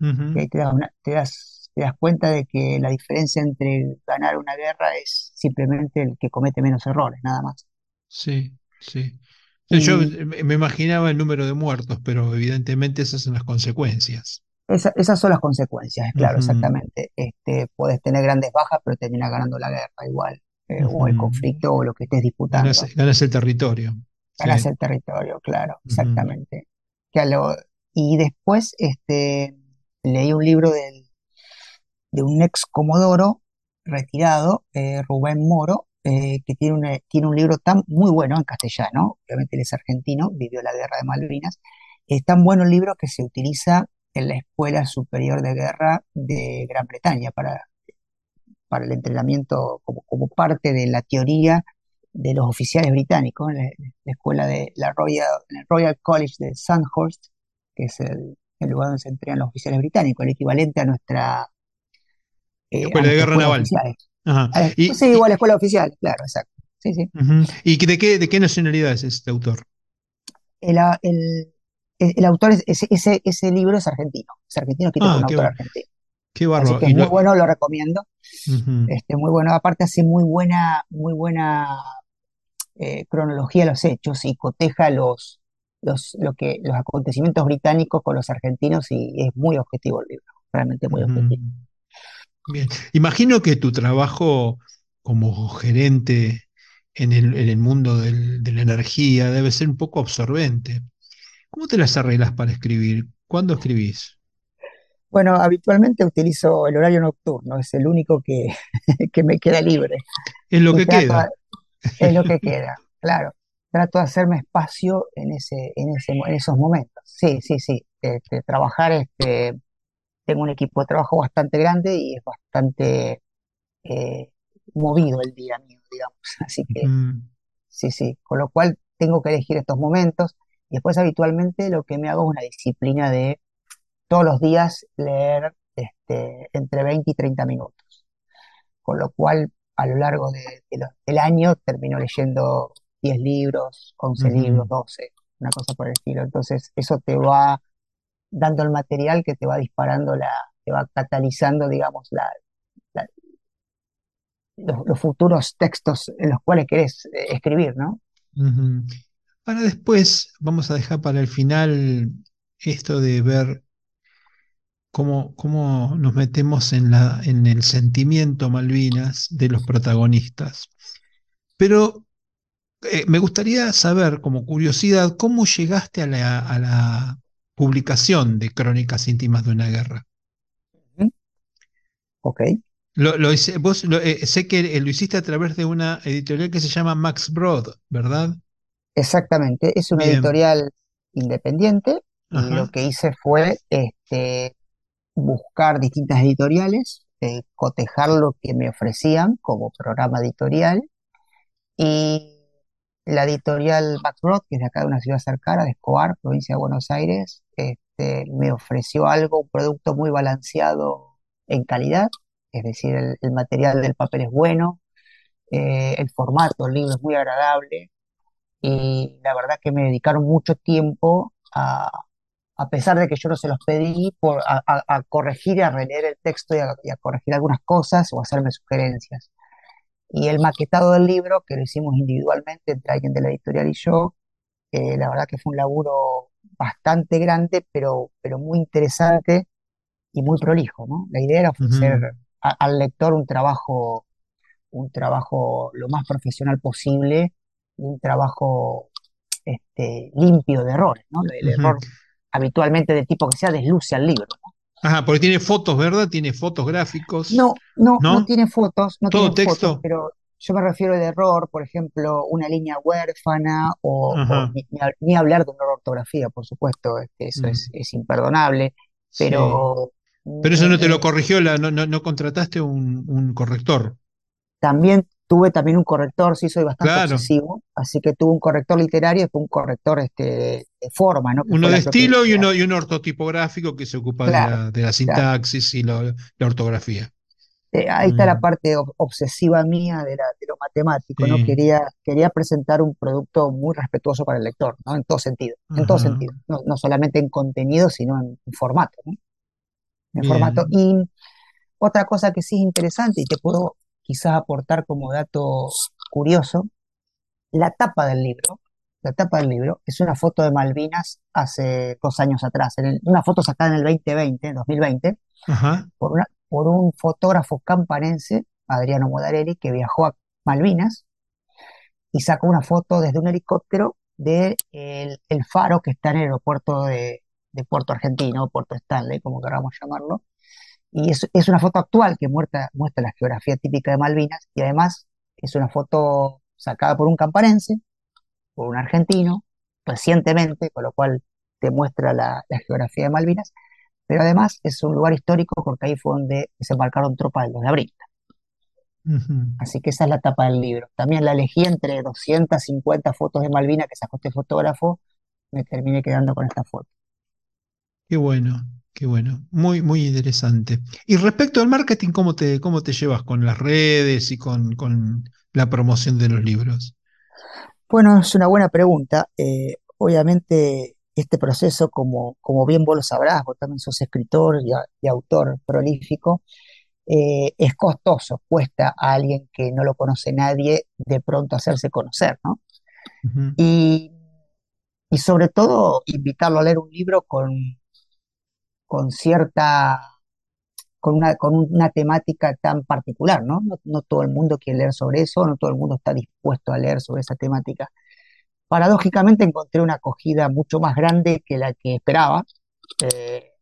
Ujú, ahí te das, una- te das, te das cuenta de que la diferencia entre ganar una guerra es simplemente el que comete menos errores, nada más. Sí, sí. Yo Y me imaginaba el número de muertos, pero evidentemente esas son las consecuencias. Esa- esas son las consecuencias, claro, exactamente. Este, puedes tener grandes bajas, pero terminas ganando la guerra igual, eh, o el conflicto o lo que estés disputando. ganas el territorio. Ganas Sí. el territorio, claro, exactamente. Que a lo- y después este, leí un libro del- de un ex comodoro retirado, eh, Rubén Moro, eh, que tiene, una- tiene un libro tan muy bueno en castellano, obviamente él es argentino, vivió la guerra de Malvinas, es tan bueno el libro que se utiliza en la Escuela Superior de Guerra de Gran Bretaña para, para el entrenamiento como, como parte de la teoría de los oficiales británicos, en la, la escuela de la Royal, el Royal College de Sandhurst, que es el, el lugar donde se entrenan los oficiales británicos, el equivalente a nuestra, eh, Escuela de Guerra Naval. Ajá. A la- Y, sí, igual la escuela oficial, claro, exacto. Sí, sí. ¿Y de qué, de qué nacionalidad es este autor? El, el, el- autor, es, ese, ese, ese libro es argentino, es argentino, por Ah, un autor argentino. qué Así bárbaro. que es muy lo, bueno, lo recomiendo. Este, muy bueno. Aparte hace muy buena, muy buena eh, cronología de los hechos y coteja los, los, lo que, los acontecimientos británicos con los argentinos y es muy objetivo el libro, realmente muy objetivo. Bien. Imagino que tu trabajo como gerente en el, en el mundo del- de la energía debe ser un poco absorbente. ¿Cómo te las arreglas para escribir? ¿Cuándo escribís? Bueno, habitualmente utilizo el horario nocturno, es el único que, que me queda libre Es lo y que queda. es lo que queda, claro. Trato de hacerme espacio en ese, en ese, en esos momentos. Sí, sí, sí. Este, trabajar, este, tengo un equipo de trabajo bastante grande y es bastante eh, movido el día mío, digamos. Así que Ujú, sí, sí. Con lo cual tengo que elegir estos momentos. Y después habitualmente lo que me hago es una disciplina de todos los días leer este, entre 20 y 30 minutos. Con lo cual a lo largo de- de del año termino leyendo 10 libros, 11 libros, ujú, 12, una cosa por el estilo. Entonces eso te va dando el material que te va disparando la, te va catalizando, digamos, la, la- los, los futuros textos en los cuales querés eh, escribir, ¿no? ujú. Ahora después vamos a dejar para el final esto de ver cómo, cómo nos metemos en, la, en el sentimiento Malvinas de los protagonistas. Pero eh, me gustaría saber, como curiosidad, cómo llegaste a la, a la publicación de Crónicas íntimas de una guerra. Ok. Lo, lo hice- vos lo- eh, sé que lo hiciste a través de una editorial que se llama Max Brod, ¿verdad? Exactamente, es una Bien, editorial independiente y lo que hice fue este, buscar distintas editoriales, eh, cotejar lo que me ofrecían como programa editorial y la editorial Backroad, que es de acá de una ciudad cercana, de Escobar, provincia de Buenos Aires, este, me ofreció algo, un producto muy balanceado en calidad, es decir, el, el material del papel es bueno, eh, el formato del libro es muy agradable y la verdad que me dedicaron mucho tiempo a, a pesar de que yo no se los pedí, por, a, a- a corregir y a releer el texto y a, y a corregir algunas cosas o hacerme sugerencias. Y el maquetado del libro, que lo hicimos individualmente entre alguien de la editorial y yo, eh, la verdad que fue un laburo bastante grande, pero, pero muy interesante y muy prolijo, ¿no? La idea era ofrecer ujú, a- al lector un trabajo, un trabajo lo más profesional posible un trabajo este, limpio de errores, ¿no? El error habitualmente de tipo que sea desluce al libro. Ajá, porque tiene fotos, ¿verdad? Tiene fotos gráficos, No, no, no ¿no? tiene fotos, no Todo tiene fotos, texto. pero yo me refiero al error, por ejemplo, una línea huérfana o, ni, ni hab- ni hablar de una ortografía, por supuesto, este, eso es, mm, es imperdonable, sí. pero Pero eso no te lo me- corrigió, la, no, no, no contrataste un, un corrector. también tuve también un corrector, sí soy bastante Claro, obsesivo, así que tuve un corrector literario y después un corrector este, de, forma, ¿no? Que uno de estilo y uno, y uno ortotipográfico que se ocupa de la, de la claro. sintaxis y la ortografía. Eh, ahí está la Mm, parte ob- obsesiva mía de, la- de lo matemático, ¿no? Quería, quería presentar un producto muy respetuoso para el lector, ¿no? En todo sentido, en todo sentido, no, no solamente en contenido, sino en, en formato, ¿no? En formato. Y otra cosa que sí es interesante y te puedo quizás aportar como dato curioso, la tapa del libro, la tapa del libro es una foto de Malvinas hace dos años atrás, en el- una foto sacada en el 2020, en 2020 Ajá, por, una- por un fotógrafo campanense, Adriano Modarelli, que viajó a Malvinas y sacó una foto desde un helicóptero del el, el faro que está en el aeropuerto de, de Puerto Argentino, Puerto Stanley, como queramos llamarlo. Y es, es una foto actual que muestra, muestra la geografía típica de Malvinas y además es una foto sacada por un campanense, por un argentino, recientemente, con lo cual te muestra la, la geografía de Malvinas pero además es un lugar histórico porque ahí fue donde desembarcaron tropas del 2 de abril. ujú. Así que esa es la tapa del libro. También la elegí entre 250 fotos de Malvina que sacó este fotógrafo, me terminé quedando con esta foto. Qué bueno, qué bueno. Muy, muy interesante. Y respecto al marketing, ¿cómo te, cómo te llevas con las redes y con, con la promoción de los libros? Bueno, es una buena pregunta. Eh, obviamente este proceso, como, como bien vos lo sabrás, vos también sos escritor y, a- y autor prolífico, eh, es costoso, cuesta a alguien que no lo conoce nadie de pronto hacerse conocer, ¿no? Y, y sobre todo invitarlo a leer un libro con, con cierta, con una, con una temática tan particular, ¿no? No, todo el mundo quiere leer sobre eso, no todo el mundo está dispuesto a leer sobre esa temática. Paradójicamente encontré una acogida mucho más grande que la que esperaba. eh,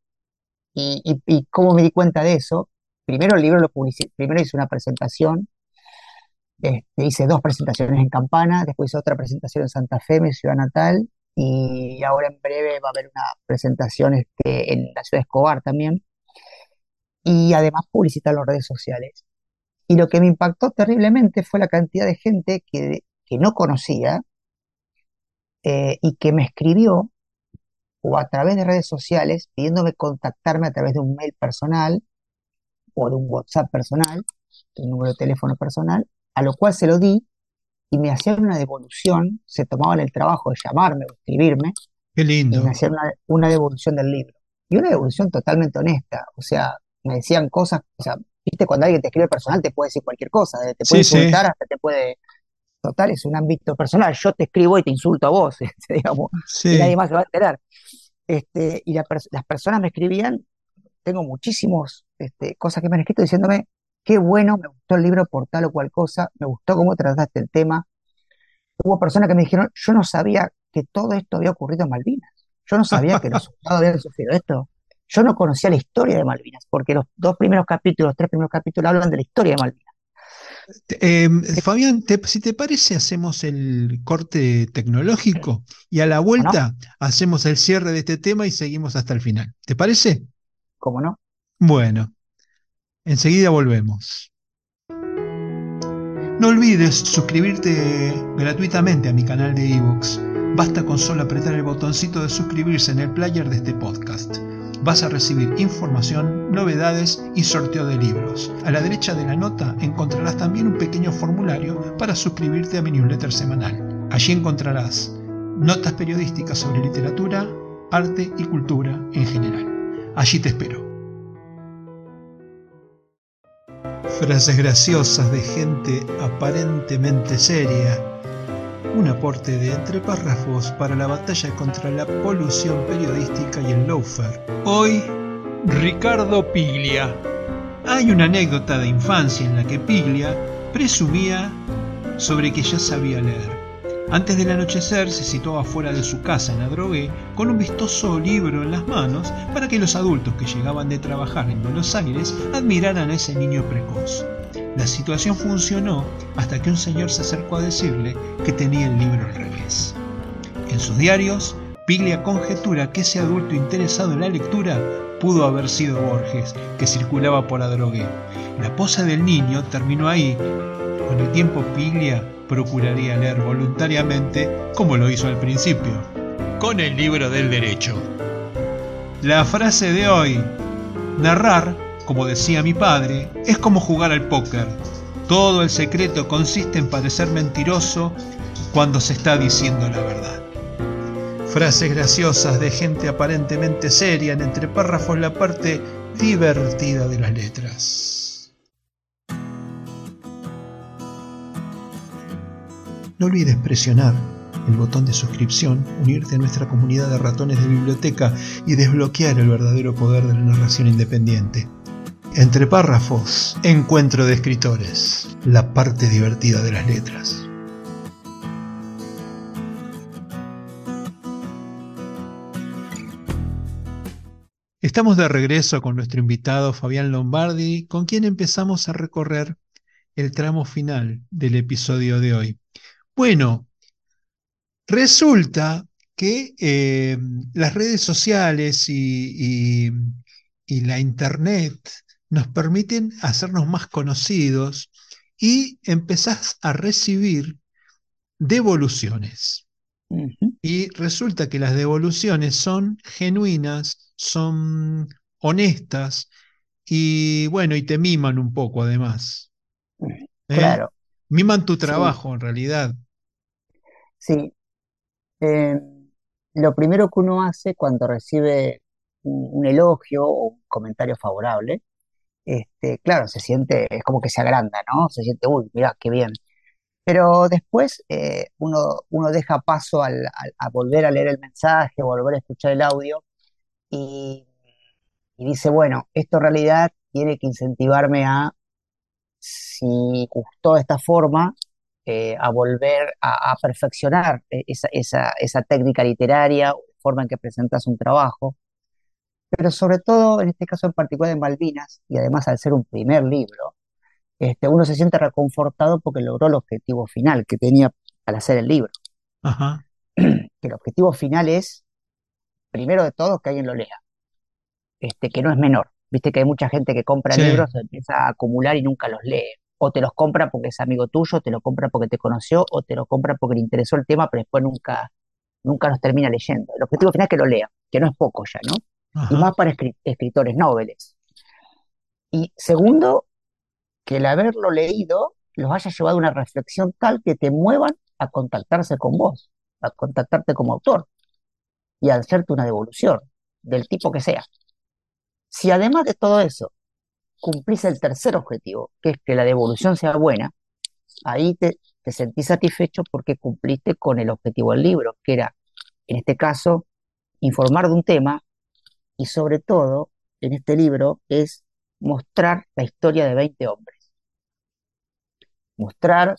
y, y, cómo me di cuenta de eso, primero el libro lo publicité, primero hice una presentación, este, hice dos presentaciones en Campana, después hice otra presentación en Santa Fe, mi ciudad natal, y ahora en breve va a haber una presentación este, en la ciudad de Escobar también, y además publicitar las redes sociales. Y lo que me impactó terriblemente fue la cantidad de gente que, que no conocía eh, y que me escribió o a través de redes sociales pidiéndome contactarme a través de un mail personal o de un WhatsApp personal, un número de teléfono personal, a lo cual se lo di y me hacían una devolución, se tomaban el trabajo de llamarme o escribirme Qué y me lindo. hacían una, una devolución del libro. Y una devolución totalmente honesta, o sea, me decían cosas, o sea, viste, cuando alguien te escribe personal te puede decir cualquier cosa, te puede Sí, sí, insultar, hasta te puede, total, es un ámbito personal, yo te escribo y te insulto a vos, digamos, y nadie más se va a enterar. Este, y la las personas me escribían tengo muchísimas este, cosas que me han escrito diciéndome, qué bueno, me gustó el libro por tal o cual cosa, me gustó cómo trataste el tema. Hubo personas que me dijeron, yo no sabía que todo esto había ocurrido en Malvinas. Yo no sabía que los soldados habían sufrido esto. Yo no conocía la historia de Malvinas, porque los dos primeros capítulos, los tres primeros capítulos hablan de la historia de Malvinas. Eh, Fabián, si te parece, hacemos el corte tecnológico y a la vuelta hacemos el cierre de este tema y seguimos hasta el final. ¿Te parece? ¿Cómo no? Bueno, enseguida volvemos. No olvides suscribirte gratuitamente a mi canal de ebooks. Basta con solo apretar el botoncito de suscribirse en el player de este podcast vas a recibir información, novedades y sorteo de libros. A la derecha de la nota encontrarás también un pequeño formulario para suscribirte a mi newsletter semanal. Allí encontrarás notas periodísticas sobre literatura, arte y cultura en general. Allí te espero. Frases graciosas de gente aparentemente seria un aporte de entre párrafos para la batalla contra la polución periodística y el lawfare. Hoy, Ricardo Piglia. Hay una anécdota de infancia en la que Piglia presumía sobre que ya sabía leer. Antes del anochecer se situaba fuera de su casa en Adrogué con un vistoso libro en las manos para que los adultos que llegaban de trabajar en Buenos Aires admiraran a ese niño precoz. La situación funcionó hasta que un señor se acercó a decirle que tenía el libro al revés. En sus diarios, Piglia conjetura que ese adulto interesado en la lectura pudo haber sido Borges, que circulaba por Adrogué. La posa del niño terminó ahí. Con el tiempo Piglia procuraría leer voluntariamente como lo hizo al principio, con el libro del derecho. La frase de hoy, narrar como decía mi padre, es como jugar al póker. Todo el secreto consiste en parecer mentiroso cuando se está diciendo la verdad. Frases graciosas de gente aparentemente seria en entre párrafos la parte divertida de las letras. No olvides presionar el botón de suscripción, unirte a nuestra comunidad de ratones de biblioteca y desbloquear el verdadero poder de la narración independiente. Entre párrafos, encuentro de escritores, la parte divertida de las letras. Estamos de regreso con nuestro invitado Fabián Lombardi, con quien empezamos a recorrer el tramo final del episodio de hoy. Bueno, resulta que eh, las redes sociales y la internet nos permiten hacernos más conocidos y empezás a recibir devoluciones. Y resulta que las devoluciones son genuinas, son honestas y bueno, y te miman un poco además. ¿Eh? Claro. Miman tu trabajo en realidad. Sí. Eh, lo primero que uno hace cuando recibe un elogio o un comentario favorable este, claro, se siente, es como que se agranda, ¿no? Se siente, uy, mira, qué bien. Pero después eh, uno, uno deja paso a volver a leer el mensaje, volver a escuchar el audio y, dice, bueno, esto en realidad tiene que incentivarme a, si gustó de esta forma, eh, a volver a, perfeccionar esa, esa, esa técnica literaria, forma en que presentas un trabajo pero sobre todo en este caso en particular de Malvinas, y además al ser un primer libro, este, uno se siente reconfortado porque logró el objetivo final que tenía al hacer el libro. Que el objetivo final es, primero de todo, que alguien lo lea, este, que no es menor. Viste que hay mucha gente que compra libros, empieza a acumular y nunca los lee. O te los compra porque es amigo tuyo, te lo compra porque te conoció, o te lo compra porque le interesó el tema, pero después nunca, nunca los termina leyendo. El objetivo final es que lo lea, que no es poco ya, ¿no? y más para escritores nobles. Y segundo, que el haberlo leído los haya llevado a una reflexión tal que te muevan a contactarse con vos, a contactarte como autor y a hacerte una devolución del tipo que sea. Si además de todo eso cumplís el tercer objetivo, que es que la devolución sea buena, ahí te, te sentís satisfecho porque cumpliste con el objetivo del libro, que era, en este caso, informar de un tema y sobre todo en este libro es mostrar la historia de 20 hombres. Mostrar,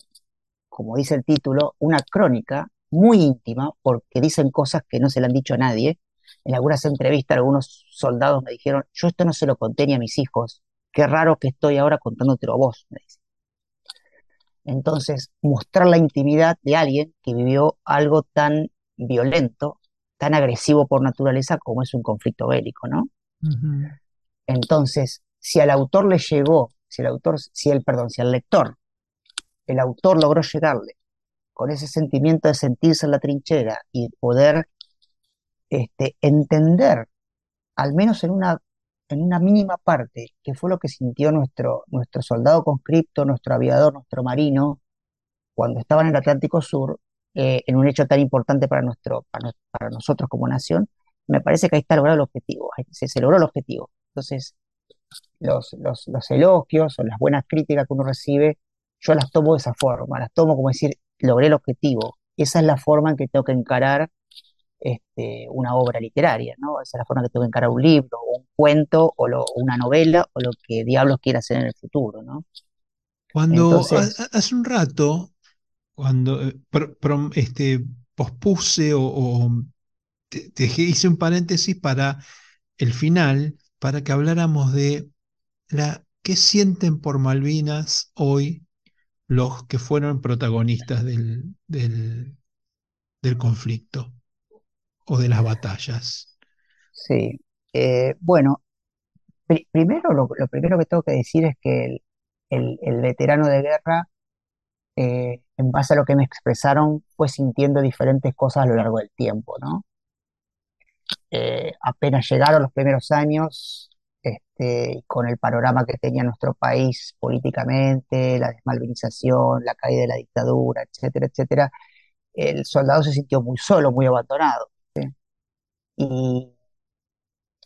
como dice el título, una crónica muy íntima, porque dicen cosas que no se le han dicho a nadie. En algunas entrevistas algunos soldados me dijeron, yo esto no se lo conté ni a mis hijos, qué raro que estoy ahora contándotelo a vos, me dice. Entonces, mostrar la intimidad de alguien que vivió algo tan violento, tan agresivo por naturaleza como es un conflicto bélico, ¿no? Entonces, si al autor le llegó, si el autor, si el, perdón, si al lector, el autor logró llegarle con ese sentimiento de sentirse en la trinchera y poder este, entender, al menos en una en una mínima parte, que fue lo que sintió nuestro, nuestro soldado conscripto, nuestro aviador, nuestro marino, cuando estaba en el Atlántico Sur, eh, en un hecho tan importante para, nuestro, para, nosotros como nación, me parece que ahí está logrado el objetivo, se, se logró el objetivo. Entonces, los, los, los, elogios o las buenas críticas que uno recibe, yo las tomo de esa forma, las tomo como decir, logré el objetivo. Esa es la forma en que tengo que encarar este, una obra literaria, ¿no? Esa es la forma que tengo que encarar un libro, o un cuento, o, una novela, o lo que diablos quiera hacer en el futuro, ¿no? Cuando hace un rato, cuando eh, este, pospuse o, te, hice un paréntesis para el final, para que habláramos de la qué sienten por Malvinas hoy los que fueron protagonistas del, del conflicto o de las batallas? Sí, eh, bueno, primero lo, primero que tengo que decir es que el, veterano de guerra, eh, en base a lo que me expresaron, fue sintiendo diferentes cosas a lo largo del tiempo, ¿no? Eh, apenas llegaron los primeros años, este, con el panorama que tenía nuestro país políticamente, la desmalvinización, la caída de la dictadura, etcétera, etcétera, el soldado se sintió muy solo, muy abandonado y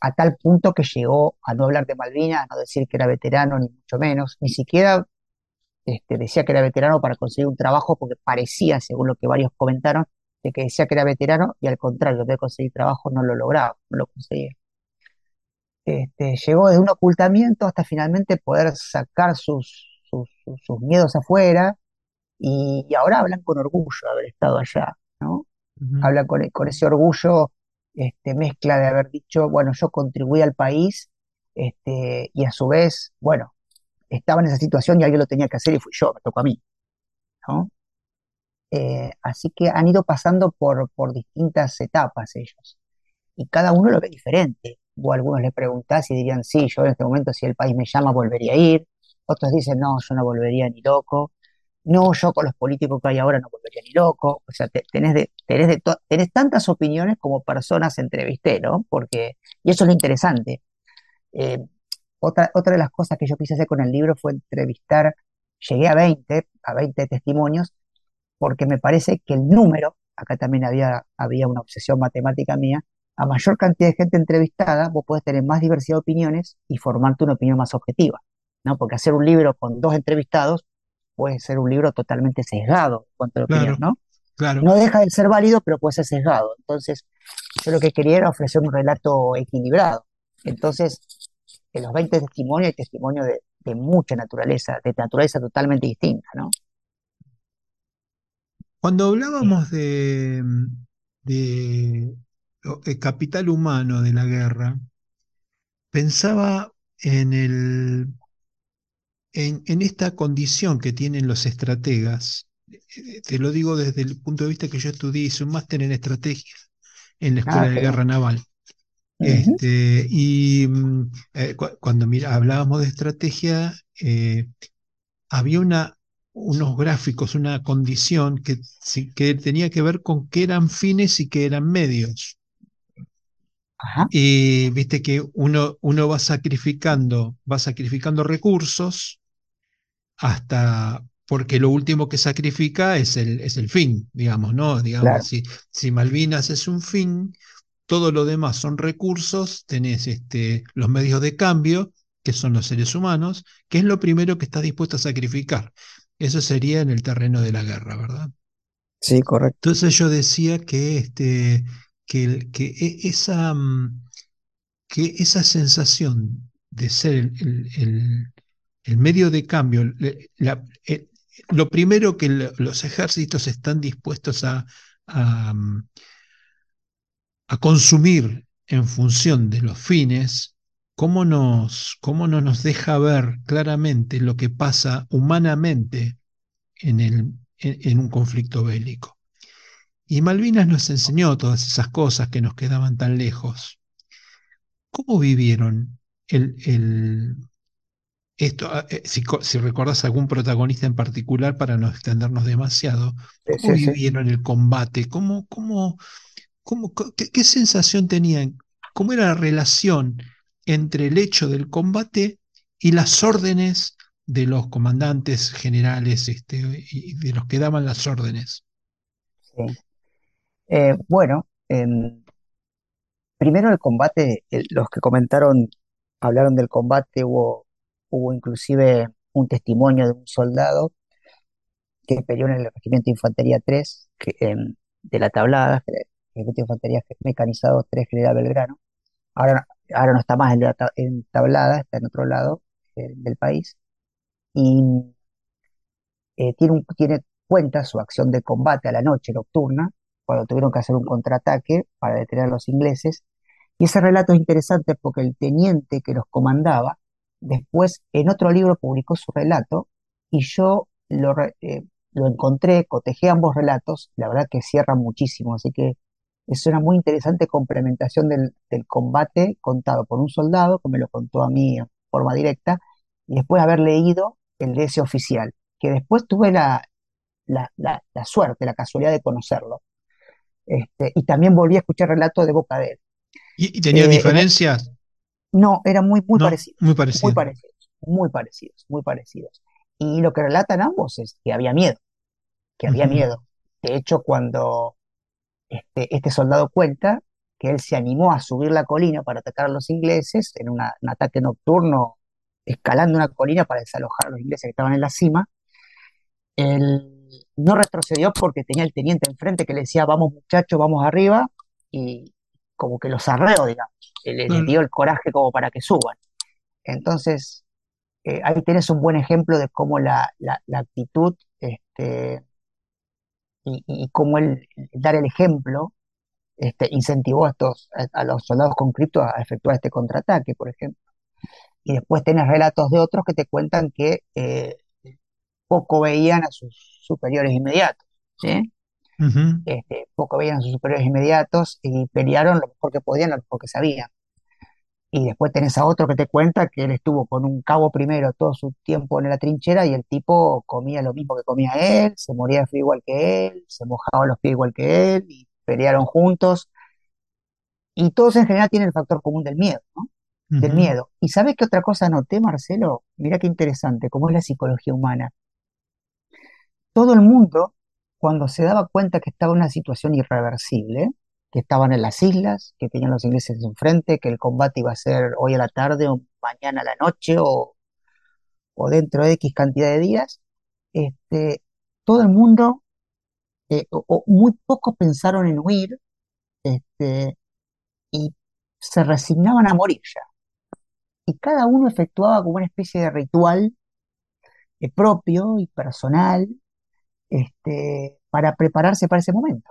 a tal punto que llegó a no hablar de Malvinas, a no decir que era veterano, ni mucho menos, ni siquiera este, decía que era veterano para conseguir un trabajo, porque parecía, según lo que varios comentaron, de que decía que era veterano y al contrario, de conseguir trabajo no lo lograba, no lo conseguía. Este, llegó desde un ocultamiento hasta finalmente poder sacar sus, sus, miedos afuera y, ahora hablan con orgullo de haber estado allá, ¿no? Hablan con, con ese orgullo este, mezcla de haber dicho, bueno, yo contribuí al país este, y a su vez, bueno, estaba en esa situación y alguien lo tenía que hacer y fui yo, me tocó a mí. ¿no? Eh, así que han ido pasando por, por distintas etapas ellos y cada uno lo ve diferente. O algunos le preguntás y dirían, sí, yo en este momento si el país me llama volvería a ir. Otros dicen, no, yo no volvería ni loco no, yo con los políticos que hay ahora no volvería ni loco. O sea, tenés, de, tenés, de tenés tantas opiniones como personas entrevisté, ¿no? Porque, y eso es lo interesante. Eh, otra, otra de las cosas que yo quise hacer con el libro fue entrevistar, llegué a 20, a 20 testimonios, porque me parece que el número, acá también había, había una obsesión matemática mía, a mayor cantidad de gente entrevistada, vos podés tener más diversidad de opiniones y formarte una opinión más objetiva, ¿no? Porque hacer un libro con dos entrevistados puede ser un libro totalmente sesgado en cuanto a opinión, ¿no? Claro. No deja de ser válido, pero puede ser sesgado. Entonces, yo lo que quería era ofrecer un relato equilibrado. Entonces, en los 20 testimonios hay testimonios de, mucha naturaleza, de naturaleza totalmente distinta, ¿no? Cuando hablábamos de, de, de capital humano de la guerra, pensaba en el en, esta condición que tienen los estrategas, eh, te lo digo desde el punto de vista que yo estudié, hice un máster en estrategia en la Escuela ah, de Guerra Naval. este, y mm, eh, cuando mira, hablábamos de estrategia, eh, había una, unos gráficos, una condición que, que tenía que ver con qué eran fines y qué eran medios. Y viste que uno, uno va sacrificando, va sacrificando recursos hasta porque lo último que sacrifica es el, es el fin, digamos, ¿no? Digamos, si, si, Malvinas es un fin, todo lo demás son recursos, tenés este, los medios de cambio, que son los seres humanos, que es lo primero que estás dispuesto a sacrificar. Eso sería en el terreno de la guerra, ¿verdad? Sí, correcto. Entonces yo decía que, este, que, que e, esa, mm, que esa sensación de ser el, medio de cambio, eh, lo primero que los ejércitos están dispuestos a, a, consumir en función de los fines, ¿cómo, nos, cómo no nos deja ver claramente lo que pasa humanamente en, el, en un conflicto bélico? Y Malvinas nos enseñó todas esas cosas que nos quedaban tan lejos. ¿Cómo vivieron el, esto? Ah, eh, si, si, recordás algún protagonista en particular, para no extendernos demasiado, ¿cómo vivieron el combate? ¿Cómo, cómo, cómo, qué, sensación tenían? ¿Cómo era la relación entre el hecho del combate y las órdenes de los comandantes generales este, y de los que daban las órdenes? Eh, bueno, primero el combate, los que comentaron, hablaron del combate, hubo, hubo inclusive un testimonio de un soldado que peleó en el Regimiento de Infantería 3 de la Tablada, el Regimiento de Infantería Mecanizado 3 General Belgrano. Ahora, ahora no está más en, Tablada, está en otro lado eh, del país. Y eh, tiene, tiene cuenta su acción de combate a la noche nocturna, cuando tuvieron que hacer un contraataque para detener a los ingleses. Y ese relato es interesante porque el teniente que los comandaba, después en otro libro publicó su relato y yo lo, eh, lo encontré, cotejé ambos relatos, la verdad que cierran muchísimo, así que es una muy interesante complementación del, del, combate contado por un soldado, que me lo contó a mí en forma directa, y después haber leído el de ese oficial, que después tuve la, la, la, la suerte, la casualidad de conocerlo. Este, y también volví a escuchar relatos de boca de él. ¿Y, tenía eh, diferencias? No, eran muy, muy parecidos. Muy parecidos. Muy parecidos, muy parecidos, muy parecidos. Y lo que relatan ambos es que había miedo, que había miedo. De hecho, cuando este, este, soldado cuenta que él se animó a subir la colina para atacar a los ingleses en un ataque nocturno, escalando una colina para desalojar a los ingleses que estaban en la cima, él no retrocedió porque tenía el teniente enfrente que le decía, vamos muchachos, vamos arriba, y como que los arreó, digamos, le, dio el coraje como para que suban. Entonces, eh, ahí tenés un buen ejemplo de cómo la, actitud este, y, cómo el, dar el ejemplo este, incentivó a, estos, a, los soldados conscriptos a efectuar este contraataque, por ejemplo. Y después tenés relatos de otros que te cuentan que eh, poco veían a sus superiores inmediatos, ¿sí? Este, poco veían a sus superiores inmediatos y pelearon lo mejor que podían, lo mejor que sabían. Y después tenés a otro que te cuenta que él estuvo con un cabo primero todo su tiempo en la trinchera y el tipo comía lo mismo que comía él, se moría de frío igual que él, se mojaba los pies igual que él y pelearon juntos. Y todos en general tienen el factor común del miedo, ¿no? Del miedo. ¿Y sabes qué otra cosa noté, Marcelo? Mira qué interesante, cómo es la psicología humana todo el mundo, cuando se daba cuenta que estaba en una situación irreversible, que estaban en las islas, que tenían los ingleses enfrente, que el combate iba a ser hoy a la tarde o mañana a la noche o, dentro de X cantidad de días, este, todo el mundo, eh, o, muy pocos pensaron en huir, este, y se resignaban a morir ya. Y cada uno efectuaba como una especie de ritual eh, propio y personal este, para prepararse para ese momento.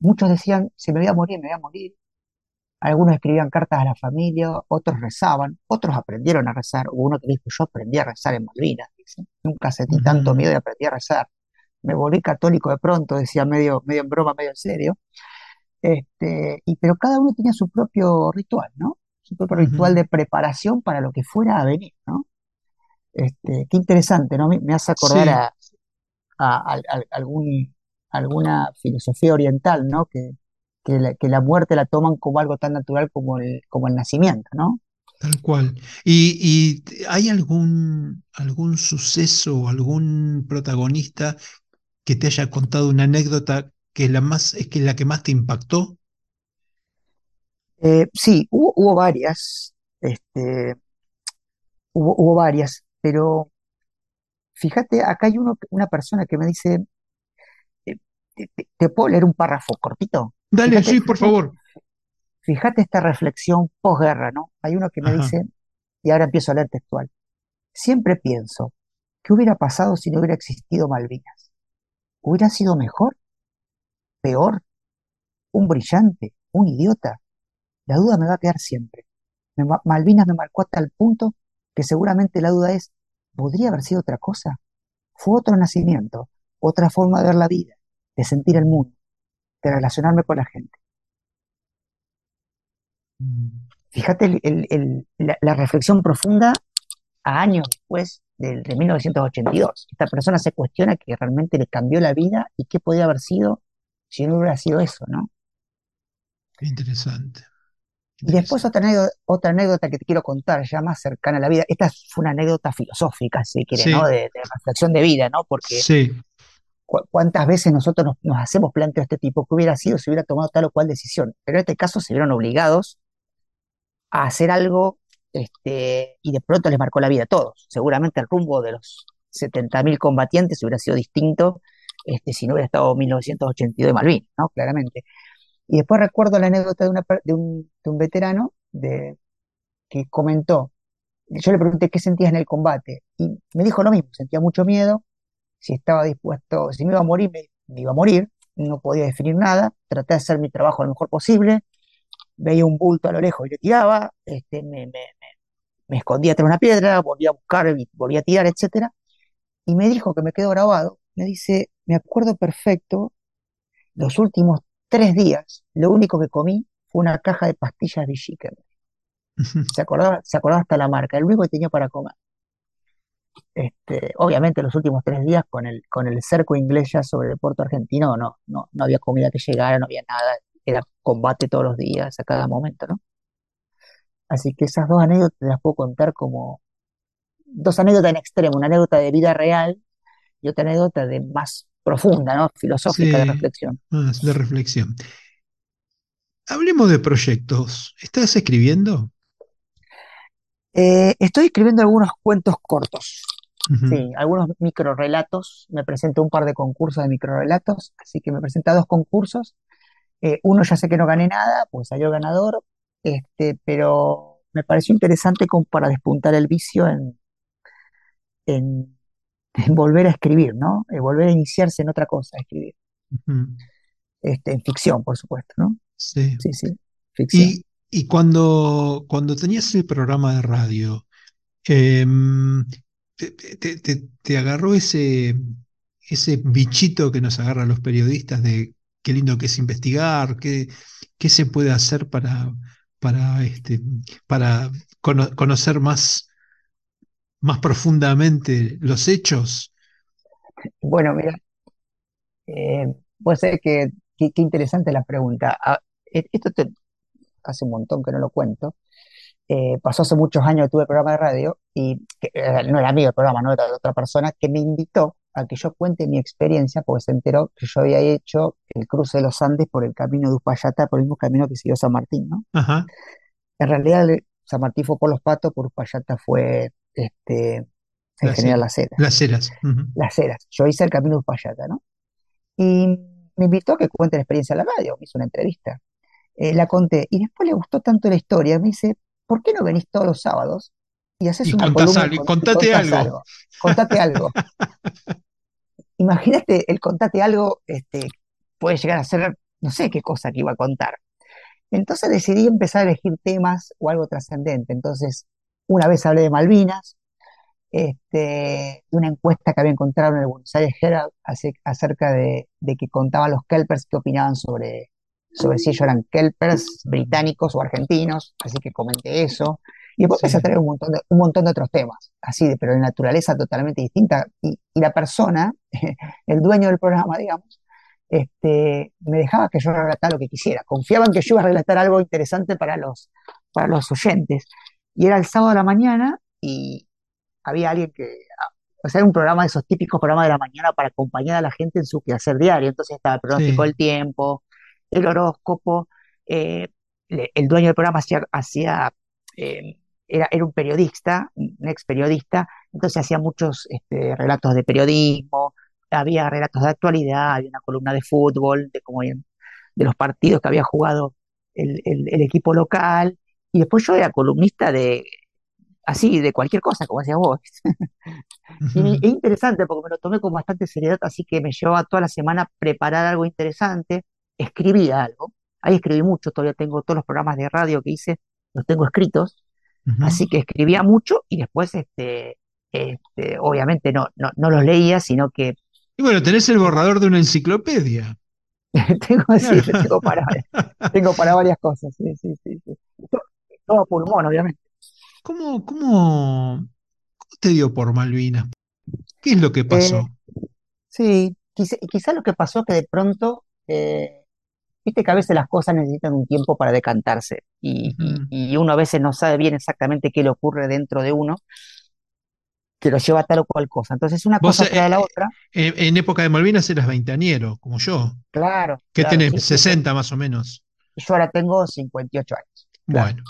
Muchos decían, se me voy a morir, me voy a morir. Algunos escribían cartas a la familia, otros rezaban, otros aprendieron a rezar. Hubo uno que dijo, yo aprendí a rezar en Malvinas, dice. Nunca sentí tanto miedo y aprendí a rezar. Me volví católico de pronto, decía medio, medio en broma, medio en serio. Este, y, pero cada uno tenía su propio ritual, ¿no? Su propio ritual de preparación para lo que fuera a venir, ¿no? Este, qué interesante, ¿no? Me, hace acordar a, a, algún, alguna filosofía oriental, ¿no? Que, que, la, muerte la toman como algo tan natural como el, como el nacimiento, ¿no? Tal cual. ¿Y, hay algún, algún suceso o algún protagonista que te haya contado una anécdota que la más, es que la que más te impactó? Eh, sí, hubo, varias, este, hubo, hubo, varias, pero Fíjate, acá hay uno, una persona que me dice, eh, ¿te, puedo leer un párrafo cortito? Dale, sí, por favor. fíjate esta reflexión posguerra, ¿no? Hay uno que me Ajá. dice, y ahora empiezo a leer textual, siempre pienso, ¿qué hubiera pasado si no hubiera existido Malvinas? ¿Hubiera sido mejor? ¿Peor? ¿Un brillante? ¿Un idiota? La duda me va a quedar siempre. Me Malvinas me marcó a tal punto que seguramente la duda es, ¿podría haber sido otra cosa? Fue otro nacimiento, otra forma de ver la vida, de sentir el mundo, de relacionarme con la gente. Mm. Fíjate el- el- el- la, la reflexión profunda a años después del- de 1982. Esta persona se cuestiona que realmente le cambió la vida y qué podía haber sido si no hubiera sido eso, ¿no? Qué interesante. Y después otra anécdota, otra anécdota que te quiero contar, ya más cercana a la vida. Esta fue una anécdota filosófica, si quiere, ¿no? De, de reflexión de vida, ¿no? Porque sí, cu- cuántas veces nosotros nos, nos hacemos planteos de este tipo, ¿qué hubiera sido si hubiera tomado tal o cual decisión? Pero en este caso se vieron obligados a hacer algo, este, y de pronto les marcó la vida a todos. Seguramente el rumbo de los 70.000 combatientes hubiera sido distinto, este, si no hubiera estado 1982 de Malvinas, ¿no? Claramente. Y después recuerdo la anécdota de, una de, un, de un veterano de, que comentó, yo le pregunté qué sentías en el combate, y me dijo lo mismo, sentía mucho miedo, si estaba dispuesto, si me iba a morir, me, me iba a morir, no podía definir nada, traté de hacer mi trabajo lo mejor posible, veía un bulto a lo lejos y le tiraba, este, me, me, me escondía tras una piedra, volvía a buscar, volvía a tirar, etcétera, y me dijo que me quedó grabado, me dice, me acuerdo perfecto, los últimos tres días, lo único que comí fue una caja de pastillas de chicken. Se acordaba, se acordaba hasta la marca, el único que tenía para comer. Este, obviamente los últimos tres días con el, con el cerco inglés ya sobre el puerto argentino, no, no, no había comida que llegara, no había nada, era combate todos los días, a cada momento, ¿no? Así que esas dos anécdotas las puedo contar como dos anécdotas en extremo, una anécdota de vida real y otra anécdota de más profunda, ¿no? Filosófica de reflexión. más de reflexión. Hablemos de proyectos. ¿Estás escribiendo? Eh, estoy escribiendo algunos cuentos cortos, sí, algunos microrelatos. Me presento a un par de concursos de microrelatos, así que me presenté a dos concursos. Eh, uno ya sé que no gané nada, pues salió ganador, este, pero me pareció interesante como para despuntar el vicio en, en volver a escribir, ¿no? En volver a iniciarse en otra cosa, escribir. Este, en ficción, por supuesto, ¿no? Sí. Sí, sí, ficción. Y, y cuando, cuando tenías el programa de radio, em, te, te- te- te agarró ese, ese bichito que nos agarra a los periodistas de qué lindo que es investigar, qué, qué se puede hacer para, para, este, para cono- conocer más, más profundamente los hechos. Bueno, mira, eh, puede ser que, qué interesante la pregunta. Ah, e- esto te- hace un montón que no lo cuento. Eh, pasó hace muchos años que tuve programa de radio y que, eh, no era mío el programa, no era de otra persona, que me invitó a que yo cuente mi experiencia porque se enteró que yo había hecho el cruce de los Andes por el camino de Uspallata, por el mismo camino que siguió San Martín, ¿no? Ajá, En realidad el- San Martín fue por Los Patos, por Uspallata fue este, en las, General er- Las Heras, las eras. Ujú. Las Heras. Yo hice el camino de Uspallata, ¿no? Y me invitó a que cuente la experiencia en la radio, me hizo una entrevista. Eh, la conté y después le gustó tanto la historia, me dice, ¿por qué no venís todos los sábados y haces Y una columna algo, y contate contás algo. algo? Contate algo. Imagínate el contate algo, este, puede llegar a ser, no sé qué cosa que iba a contar. Entonces decidí empezar a elegir temas o algo trascendente. Entonces, una vez hablé de Malvinas, este, de una encuesta que había encontrado en el Buenos Aires Herald ace- acerca de, de que contaban los kelpers qué opinaban sobre, sobre si ellos eran kelpers británicos o argentinos, así que comenté eso. Y después empecé a traer un montón de, un montón de otros temas, así de, pero de naturaleza totalmente distinta. Y, y la persona, el dueño del programa, digamos, este, me dejaba que yo relatara lo que quisiera. Confiaba en que yo iba a relatar algo interesante para los, para los oyentes. Y era el sábado a la mañana y había alguien que, ah, o sea, era un programa de esos típicos programas de la mañana para acompañar a la gente en su quehacer diario. Entonces estaba el pronóstico sí, del tiempo, el horóscopo, eh, le- el dueño del programa hacía, hacía, eh, era, era un periodista, un ex periodista, entonces hacía muchos este, relatos de periodismo, había relatos de actualidad, había una columna de fútbol, de, cómo habían- de los partidos que había jugado el, el- el equipo local, y después yo era columnista de, así, de cualquier cosa, como decías vos. Y es interesante porque me lo tomé con bastante seriedad, así que me llevaba toda la semana preparar algo interesante, escribía algo, ahí escribí mucho, todavía tengo todos los programas de radio que hice, los tengo escritos, así que escribía mucho y después, este, este, obviamente no, no, no los leía, sino que Y bueno, tenés el borrador de una enciclopedia. tengo, sí, tengo para, tengo para varias cosas, sí, sí, sí, sí. To- Todo pulmón, obviamente. ¿Cómo, cómo, cómo te dio por Malvinas? ¿Qué es lo que Eh, pasó? sí, quizá, quizá lo que pasó es que de pronto, eh, viste que a veces las cosas necesitan un tiempo para decantarse y, y- uno a veces no sabe bien exactamente qué le ocurre dentro de uno que lo lleva a tal o cual cosa. Entonces una cosa eh, trae a la eh, otra, en, en época de Malvinas eras veinteañero, como yo. claro, ¿Qué claro, tenés? sí, yo, 60 más o menos. yo ahora tengo 58 años, claro, Bueno,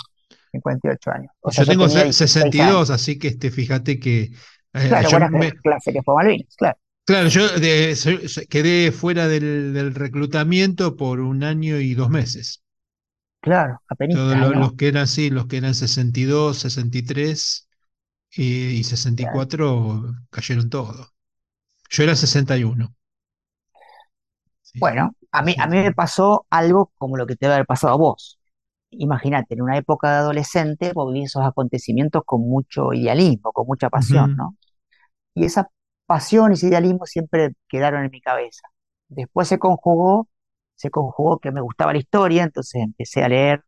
58 años. O sea, yo yo tengo tenía se- 16 años. 62, así que este, fíjate que eh, Claro, yo me, clase que fue Malvinas, claro, claro, yo de- quedé fuera del, del reclutamiento por un año y dos meses. claro, Todos apenas, ahí los, nomás, que eran, sí, los que eran 62, 63 y, y claro. 64 cayeron todos. Yo era 61. Sí, Bueno, a mí, a mí me 61. pasó algo como lo que te debe haber pasado a vos. Imagínate, en una época de adolescente, vos vivís esos acontecimientos con mucho idealismo, con mucha pasión, ¿no? Y esa pasión y ese idealismo siempre quedaron en mi cabeza. Después se conjugó, se conjugó que me gustaba la historia, entonces empecé a leer,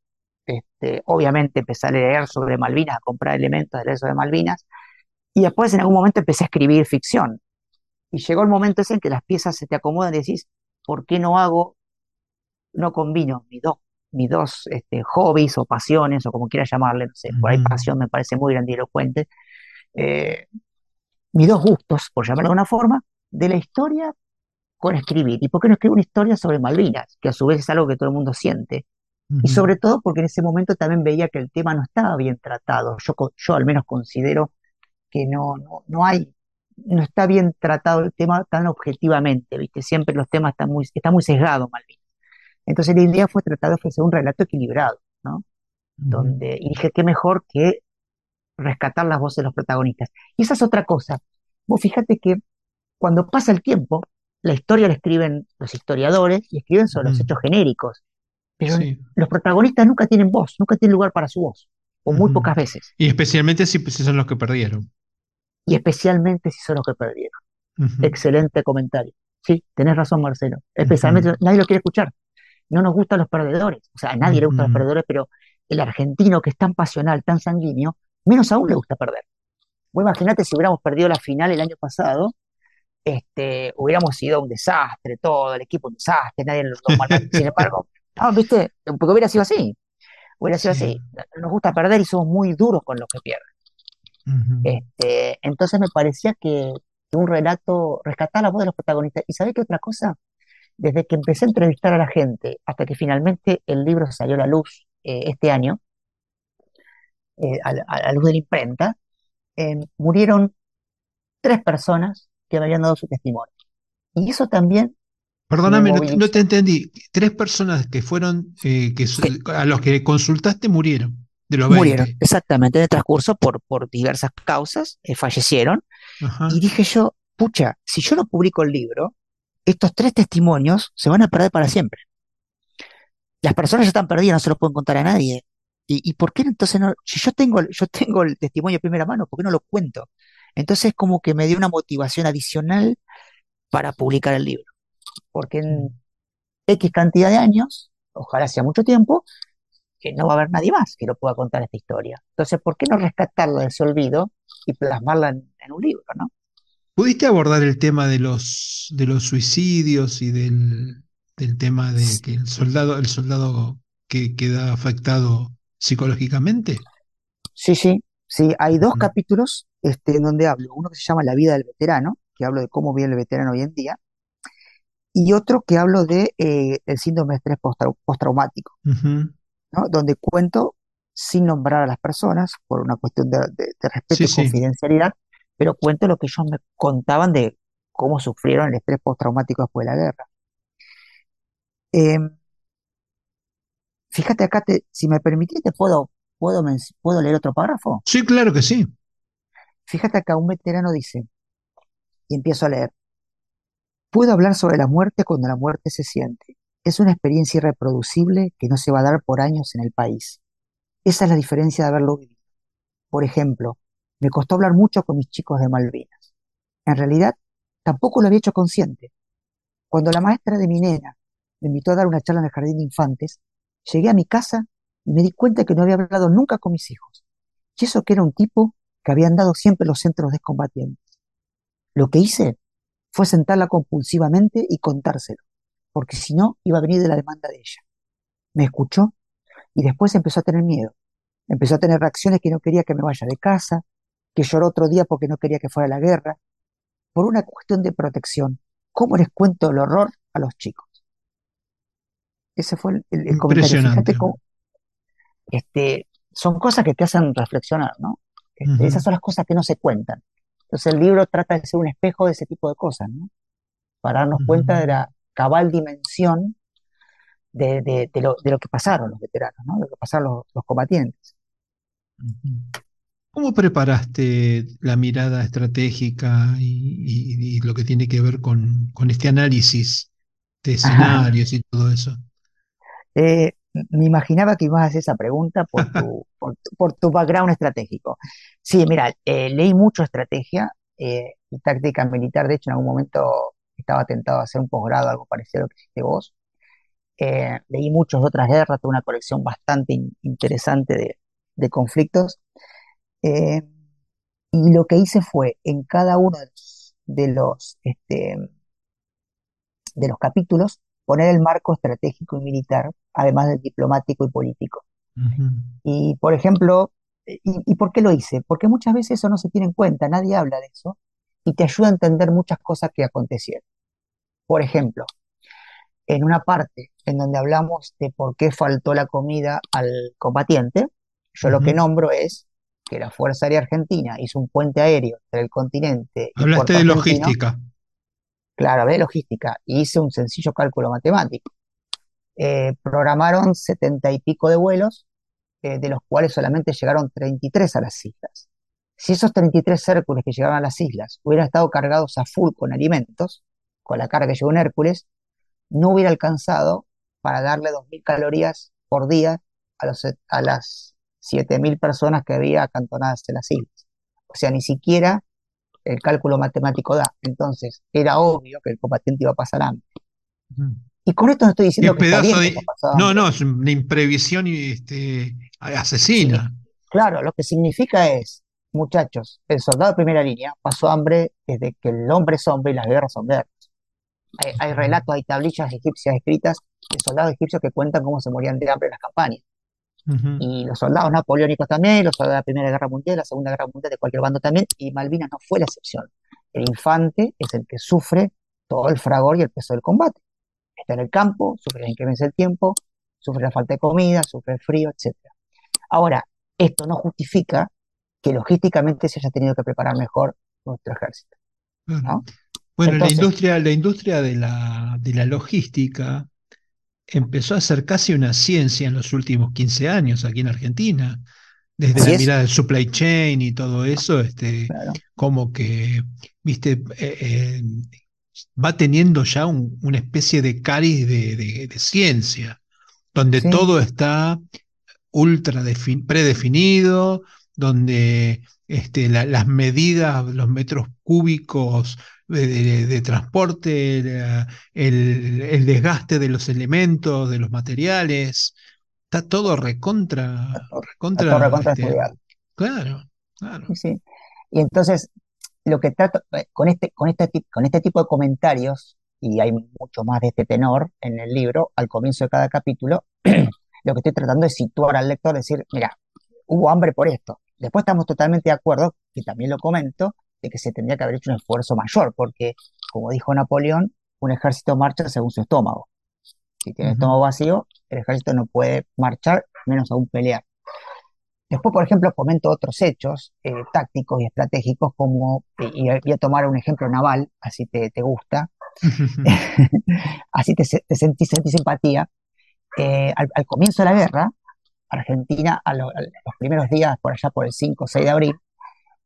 este, obviamente empecé a leer sobre Malvinas, a comprar elementos de leer sobre Malvinas, y después en algún momento empecé a escribir ficción. Y llegó el momento ese en que las piezas se te acomodan y decís, ¿por qué no hago, no combino mis dos, mis dos este, hobbies o pasiones, o como quieras llamarle, no sé, por ahí pasión me parece muy grandilocuente, eh, mis dos gustos, por llamarlo de alguna forma, de la historia con escribir. ¿Y por qué no escribo una historia sobre Malvinas? Que a su vez es algo que todo el mundo siente. Y sobre todo porque en ese momento también veía que el tema no estaba bien tratado. Yo, yo al menos considero que no, no, no hay, no está bien tratado el tema tan objetivamente, ¿viste? Siempre los temas están muy, está muy sesgado Malvinas. Entonces la idea fue tratar de ofrecer un relato equilibrado, ¿no? Donde, y dije, qué mejor que rescatar las voces de los protagonistas. Y esa es otra cosa. Vos fíjate que cuando pasa el tiempo, la historia la escriben los historiadores y escriben sobre los hechos genéricos, pero Sí. los protagonistas nunca tienen voz, nunca tienen lugar para su voz, o muy pocas veces, Y especialmente si, si son los que perdieron. y especialmente si son los que perdieron. Excelente comentario. Sí, tenés razón, Marcelo. Especialmente nadie lo quiere escuchar. No nos gustan los perdedores. O sea, a nadie le gustan los perdedores, pero el argentino que es tan pasional, tan sanguíneo, menos aún le gusta perder. Vos imaginate si hubiéramos perdido la final el año pasado, este, hubiéramos sido un desastre, todo el equipo un desastre, nadie lo normal. Sin embargo, no, viste, porque hubiera sido así, hubiera sido Sí. así. Nos gusta perder y somos muy duros con los que pierden. Este, entonces me parecía que, que un relato rescataba la voz de los protagonistas. ¿Y sabés qué otra cosa? Desde que empecé a entrevistar a la gente hasta que finalmente el libro salió a la luz eh, este año, eh, a, la, a la luz de la imprenta, eh, murieron tres personas que me habían dado su testimonio. Y eso también me Perdóname, no, te no te movilizó. entendí. Tres personas que fueron, eh, que, Sí, a los que consultaste murieron, de los murieron, 20. exactamente, en el transcurso por, por diversas causas, fallecieron. Y dije yo, pucha, si yo no publico el libro, estos tres testimonios se van a perder para siempre. Las personas ya están perdidas, no se los pueden contar a nadie. ¿Y, por qué entonces no? Si yo tengo, yo tengo el testimonio de primera mano, ¿por qué no lo cuento? Entonces como que me dio una motivación adicional para publicar el libro. Porque en X cantidad de años, ojalá sea mucho tiempo, que no va a haber nadie más que lo pueda contar esta historia. Entonces, ¿por qué no rescatarla de ese olvido y plasmarla en un libro, ¿no? ¿Pudiste abordar el tema de los, de los suicidios y del, del tema de que el soldado, el soldado que queda afectado psicológicamente? Sí, sí, sí. Hay dos capítulos este, en donde hablo. Uno que se llama La vida del veterano, que hablo de cómo vive el veterano hoy en día, y otro que hablo de eh, el síndrome de estrés postrau- postraumático, ujú. ¿no? Donde cuento sin nombrar a las personas por una cuestión de, de- de respeto Sí, y sí. Pero cuento lo que ellos me contaban de cómo sufrieron el estrés postraumático después de la guerra. Eh, Fíjate acá, te, si me permitís, te puedo, puedo, puedo leer otro párrafo. Sí, claro que sí. Fíjate acá, un veterano dice, y empiezo a leer, puedo hablar sobre la muerte cuando la muerte se siente. Es una experiencia irreproducible que no se va a dar por años en el país. Esa es la diferencia de haberlo vivido. Por ejemplo, me costó hablar mucho con mis chicos de Malvinas. En realidad, tampoco lo había hecho consciente. Cuando la maestra de mi nena me invitó a dar una charla en el jardín de infantes, llegué a mi casa y me di cuenta que no había hablado nunca con mis hijos. Y eso que era un tipo que había andado siempre los centros de combatientes. Lo que hice fue sentarla compulsivamente y contárselo, porque si no iba a venir de la demanda de ella. Me escuchó y después empezó a tener miedo. Empezó a tener reacciones que no quería que me vaya de casa, que lloró otro día porque no quería que fuera a la guerra, por una cuestión de protección. ¿Cómo les cuento el horror a los chicos? Ese fue el, comentario. Fíjate cómo, este, son cosas que te hacen reflexionar, ¿no? Este, esas son las cosas que no se cuentan. Entonces el libro trata de ser un espejo de ese tipo de cosas, ¿no? Para darnos cuenta de la cabal dimensión de, lo, que pasaron los veteranos, ¿no? De lo que pasaron los, combatientes. ¿Cómo preparaste la mirada estratégica y, lo que tiene que ver con, este análisis de escenarios y todo eso? Eh, me imaginaba que ibas a hacer esa pregunta por tu, por, tu background estratégico. Sí, mira, eh, leí mucho estrategia eh, y táctica militar. De hecho, en algún momento estaba tentado a hacer un posgrado, algo parecido a lo que hiciste vos. Leí muchas otras guerras, tuve una colección bastante interesante de, conflictos. Y lo que hice fue, en cada uno de los, este, de los capítulos, poner el marco estratégico y militar, además del diplomático y político. Y, por ejemplo, y, por qué lo hice? Porque muchas veces eso no se tiene en cuenta, nadie habla de eso, y te ayuda a entender muchas cosas que acontecieron. Por ejemplo, en una parte en donde hablamos de por qué faltó la comida al combatiente, yo lo que nombro es que la Fuerza Aérea Argentina hizo un puente aéreo entre el continente. Hablaste de logística. Claro, de logística. Y hice un sencillo cálculo matemático. Eh, programaron setenta y pico de vuelos, eh, de los cuales solamente llegaron 33 a las islas. Si esos 33 Hércules que llegaban a las islas hubieran estado cargados a full con alimentos, con la carga que llevó un Hércules, no hubiera alcanzado para darle 2.000 calorías por día a, los, a las 7.000 personas que había acantonadas en las islas. O sea, ni siquiera el cálculo matemático da. Entonces, era obvio que el combatiente iba a pasar hambre. Y con esto no estoy diciendo que No, no, es una imprevisión este, asesina. claro, lo que significa es, muchachos, el soldado de primera línea pasó hambre desde que el hombre es hombre y las guerras son guerras. Hay, relatos, hay tablillas egipcias escritas de soldados egipcios que cuentan cómo se morían de hambre en las campañas. Y los soldados napoleónicos también, los soldados de la Primera Guerra Mundial, la Segunda Guerra Mundial, de cualquier bando también, y Malvinas no fue la excepción. El infante es el que sufre todo el fragor y el peso del combate está en el campo, sufre la inclemencia del tiempo, sufre la falta de comida, sufre el frío, etc. Ahora, esto no justifica que logísticamente se haya tenido que preparar mejor nuestro ejército. Bueno, la industria, la industria de la, de la logística empezó a ser casi una ciencia en los últimos 15 años aquí en Argentina. Desde la mirada del supply chain y todo eso, este, como que, viste, eh, eh, va teniendo ya una especie de cariz de, ciencia, donde todo está ultra predefinido, donde este, las medidas, los metros cúbicos de, transporte, el, desgaste de los elementos, de los materiales, está todo recontra. recontra, este, claro, claro. Sí, Y entonces, lo que trato eh, con este, con este, con este tipo de comentarios, y hay mucho más de este tenor en el libro, al comienzo de cada capítulo, lo que estoy tratando es situar al lector, decir, mira, hubo hambre por esto. Después estamos totalmente de acuerdo, y también lo comento, de que se tendría que haber hecho un esfuerzo mayor, porque, como dijo Napoleón, un ejército marcha según su estómago. Si tiene estómago vacío, el ejército no puede marchar, menos aún pelear. Después, por ejemplo, comento otros hechos eh, tácticos y estratégicos, como, y voy a tomar un ejemplo naval, así te, gusta, así te, sentís, simpatía. eh, al, comienzo de la guerra, Argentina, a, los primeros días, por allá por el 5 o 6 de abril,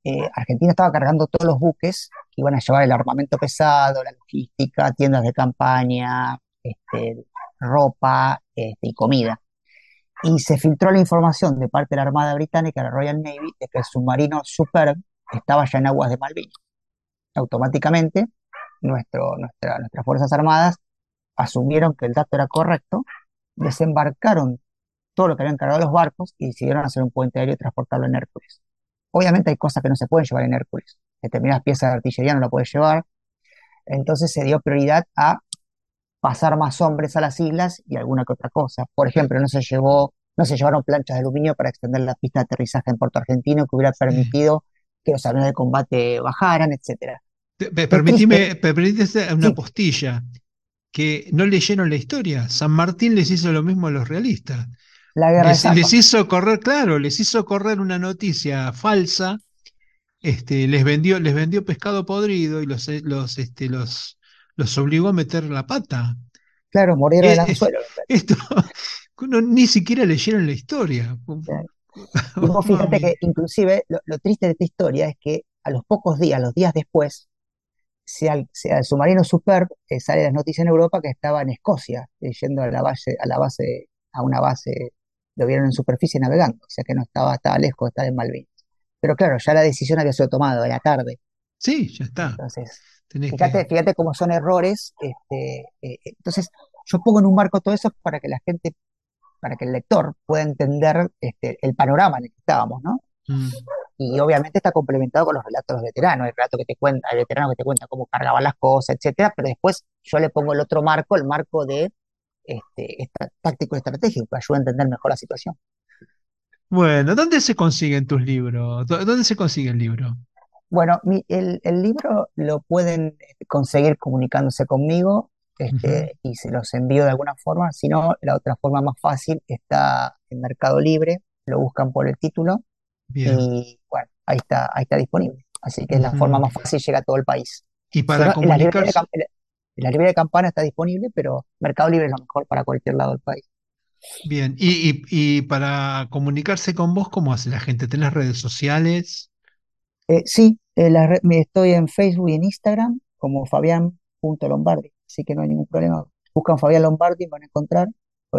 eh, Argentina estaba cargando todos los buques que iban a llevar el armamento pesado, la logística, tiendas de campaña, este, ropa este, y comida. Y se filtró la información de parte de la Armada Británica, la Royal Navy, de que el submarino Superb estaba ya en aguas de Malvinas. Automáticamente, nuestro, nuestra, nuestras Fuerzas Armadas asumieron que el dato era correcto, desembarcaron todo lo que habían cargado los barcos y decidieron hacer un puente aéreo y transportarlo en Hércules. Obviamente hay cosas que no se pueden llevar en Hércules. Determinadas piezas de artillería no la puedes llevar. Entonces se dio prioridad a pasar más hombres a las islas y alguna que otra cosa. Por ejemplo, no se llevó, no se llevaron planchas de aluminio para extender la pista de aterrizaje en Puerto Argentino que hubiera permitido que los aviones de combate bajaran, etcétera. Permitime, una postilla, que no leyeron la historia. San Martín les hizo lo mismo a los realistas. La guerra les, les hizo correr, claro, les hizo correr una noticia falsa, este, les vendió, les vendió pescado podrido y los, los, este, los, los obligó a meter la pata. Claro, murieron el anzuelo. Esto, ni siquiera leyeron la historia. fíjate que inclusive lo, triste de esta historia es que a los pocos días, los días después, sea el, submarino Superb eh, sale las noticias en Europa que estaba en Escocia, eh, yendo a la base, a la base, a una base, lo vieron en superficie navegando, o sea que no estaba, estaba lejos de estar en Malvinas. Pero claro, ya la decisión había sido tomada, era tarde. Sí, ya está. Entonces, fíjate, fíjate cómo son errores. Este, eh, entonces, yo pongo en un marco todo eso para que la gente, para que el lector pueda entender este, el panorama en el que estábamos, ¿no? Mm. Y obviamente está complementado con los relatos de los veteranos, el relato que te cuenta, el veterano que te cuenta cómo cargaban las cosas, etcétera, pero después yo le pongo el otro marco, el marco de este, táctico y estratégico, que ayuda a entender mejor la situación. Bueno, ¿dónde se consiguen tus libros? ¿Dónde se consigue el libro? Bueno, el, libro lo pueden conseguir comunicándose conmigo este, y se los envío de alguna forma. Si no, la otra forma más fácil está en Mercado Libre, lo buscan por el título y bueno, ahí está, ahí está disponible. Así que es la forma más fácil, llega a todo el país. Y para comunicarse... La librería de campana está disponible, pero Mercado Libre es lo mejor para cualquier lado del país. Bien, y, para comunicarse con vos, ¿cómo hace la gente? ¿Tenés redes sociales? Eh, sí, eh, estoy en Facebook y en Instagram como Fabián.lombardi, así que no hay ningún problema. Buscan Fabián Lombardi, van a encontrar,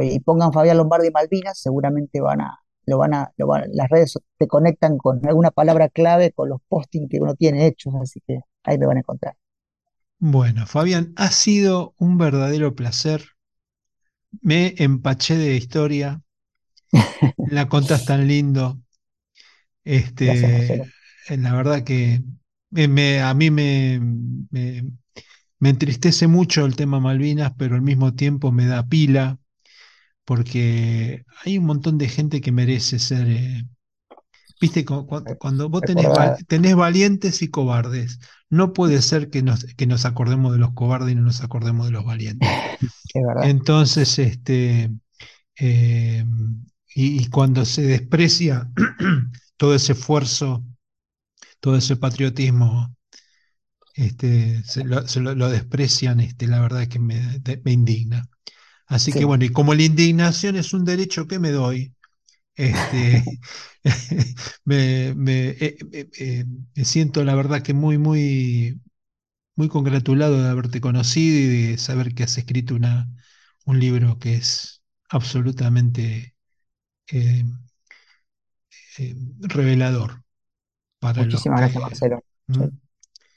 y pongan Fabián Lombardi Malvinas, seguramente van a, lo van a, las redes te conectan con alguna palabra clave, con los postings que uno tiene hechos, así que ahí me van a encontrar. Bueno, Fabián, ha sido un verdadero placer. Me empaché de historia. La contas tan lindo. Este, la verdad que a mí me, me, entristece mucho el tema Malvinas, pero al mismo tiempo me da pila, porque hay un montón de gente que merece ser... Eh, viste, cuando, vos tenés, valientes y cobardes, no puede ser que nos, que nos acordemos de los cobardes y no nos acordemos de los valientes. Entonces, este, eh, y, cuando se desprecia todo ese esfuerzo, todo ese patriotismo, este, se, lo, desprecian, este, la verdad es que me indigna. Así que bueno, y como la indignación es un derecho que me doy, este, me, eh, eh, eh, me, siento la verdad que muy, muy, muy congratulado de haberte conocido y de saber que has escrito una, un libro que es absolutamente revelador. Para Muchísimas gracias, Marcelo. ¿Mm?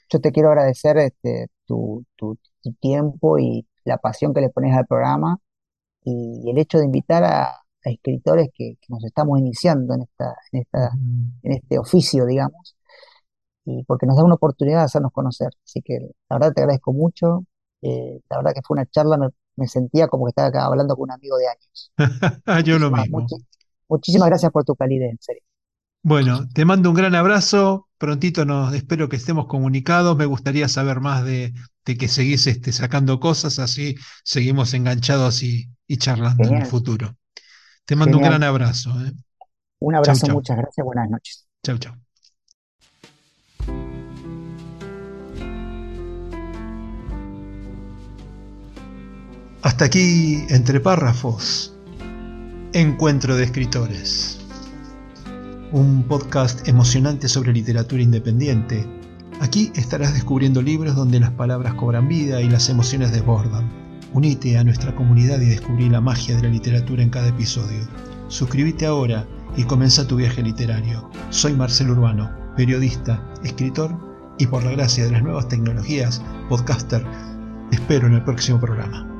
Yo, te quiero agradecer este, tu, tu tiempo y la pasión que le pones al programa y el hecho de invitar a, escritores que, nos estamos iniciando en, esta, en, esta, en este oficio, digamos, y porque nos da una oportunidad de hacernos conocer. Así que la verdad te agradezco mucho. Eh, la verdad que fue una charla, me, sentía como que estaba acá hablando con un amigo de años. Yo lo mismo. muchísimas gracias por tu calidez, en serio. Bueno, te mando un gran abrazo. Prontito nos espero que estemos comunicados. Me gustaría saber más de, que seguís este, sacando cosas, así seguimos enganchados y, charlando en el futuro. Te mando un gran abrazo. ¿eh? Un abrazo, muchas gracias, buenas noches. Chau, chau. Hasta aquí, entre párrafos, Encuentro de Escritores. Un podcast emocionante sobre literatura independiente. Aquí estarás descubriendo libros donde las palabras cobran vida y las emociones desbordan. Unite a nuestra comunidad y descubrí la magia de la literatura en cada episodio. Suscríbete ahora y comienza tu viaje literario. Soy Marcelo Urbano, periodista, escritor y por la gracia de las nuevas tecnologías, podcaster. Te espero en el próximo programa.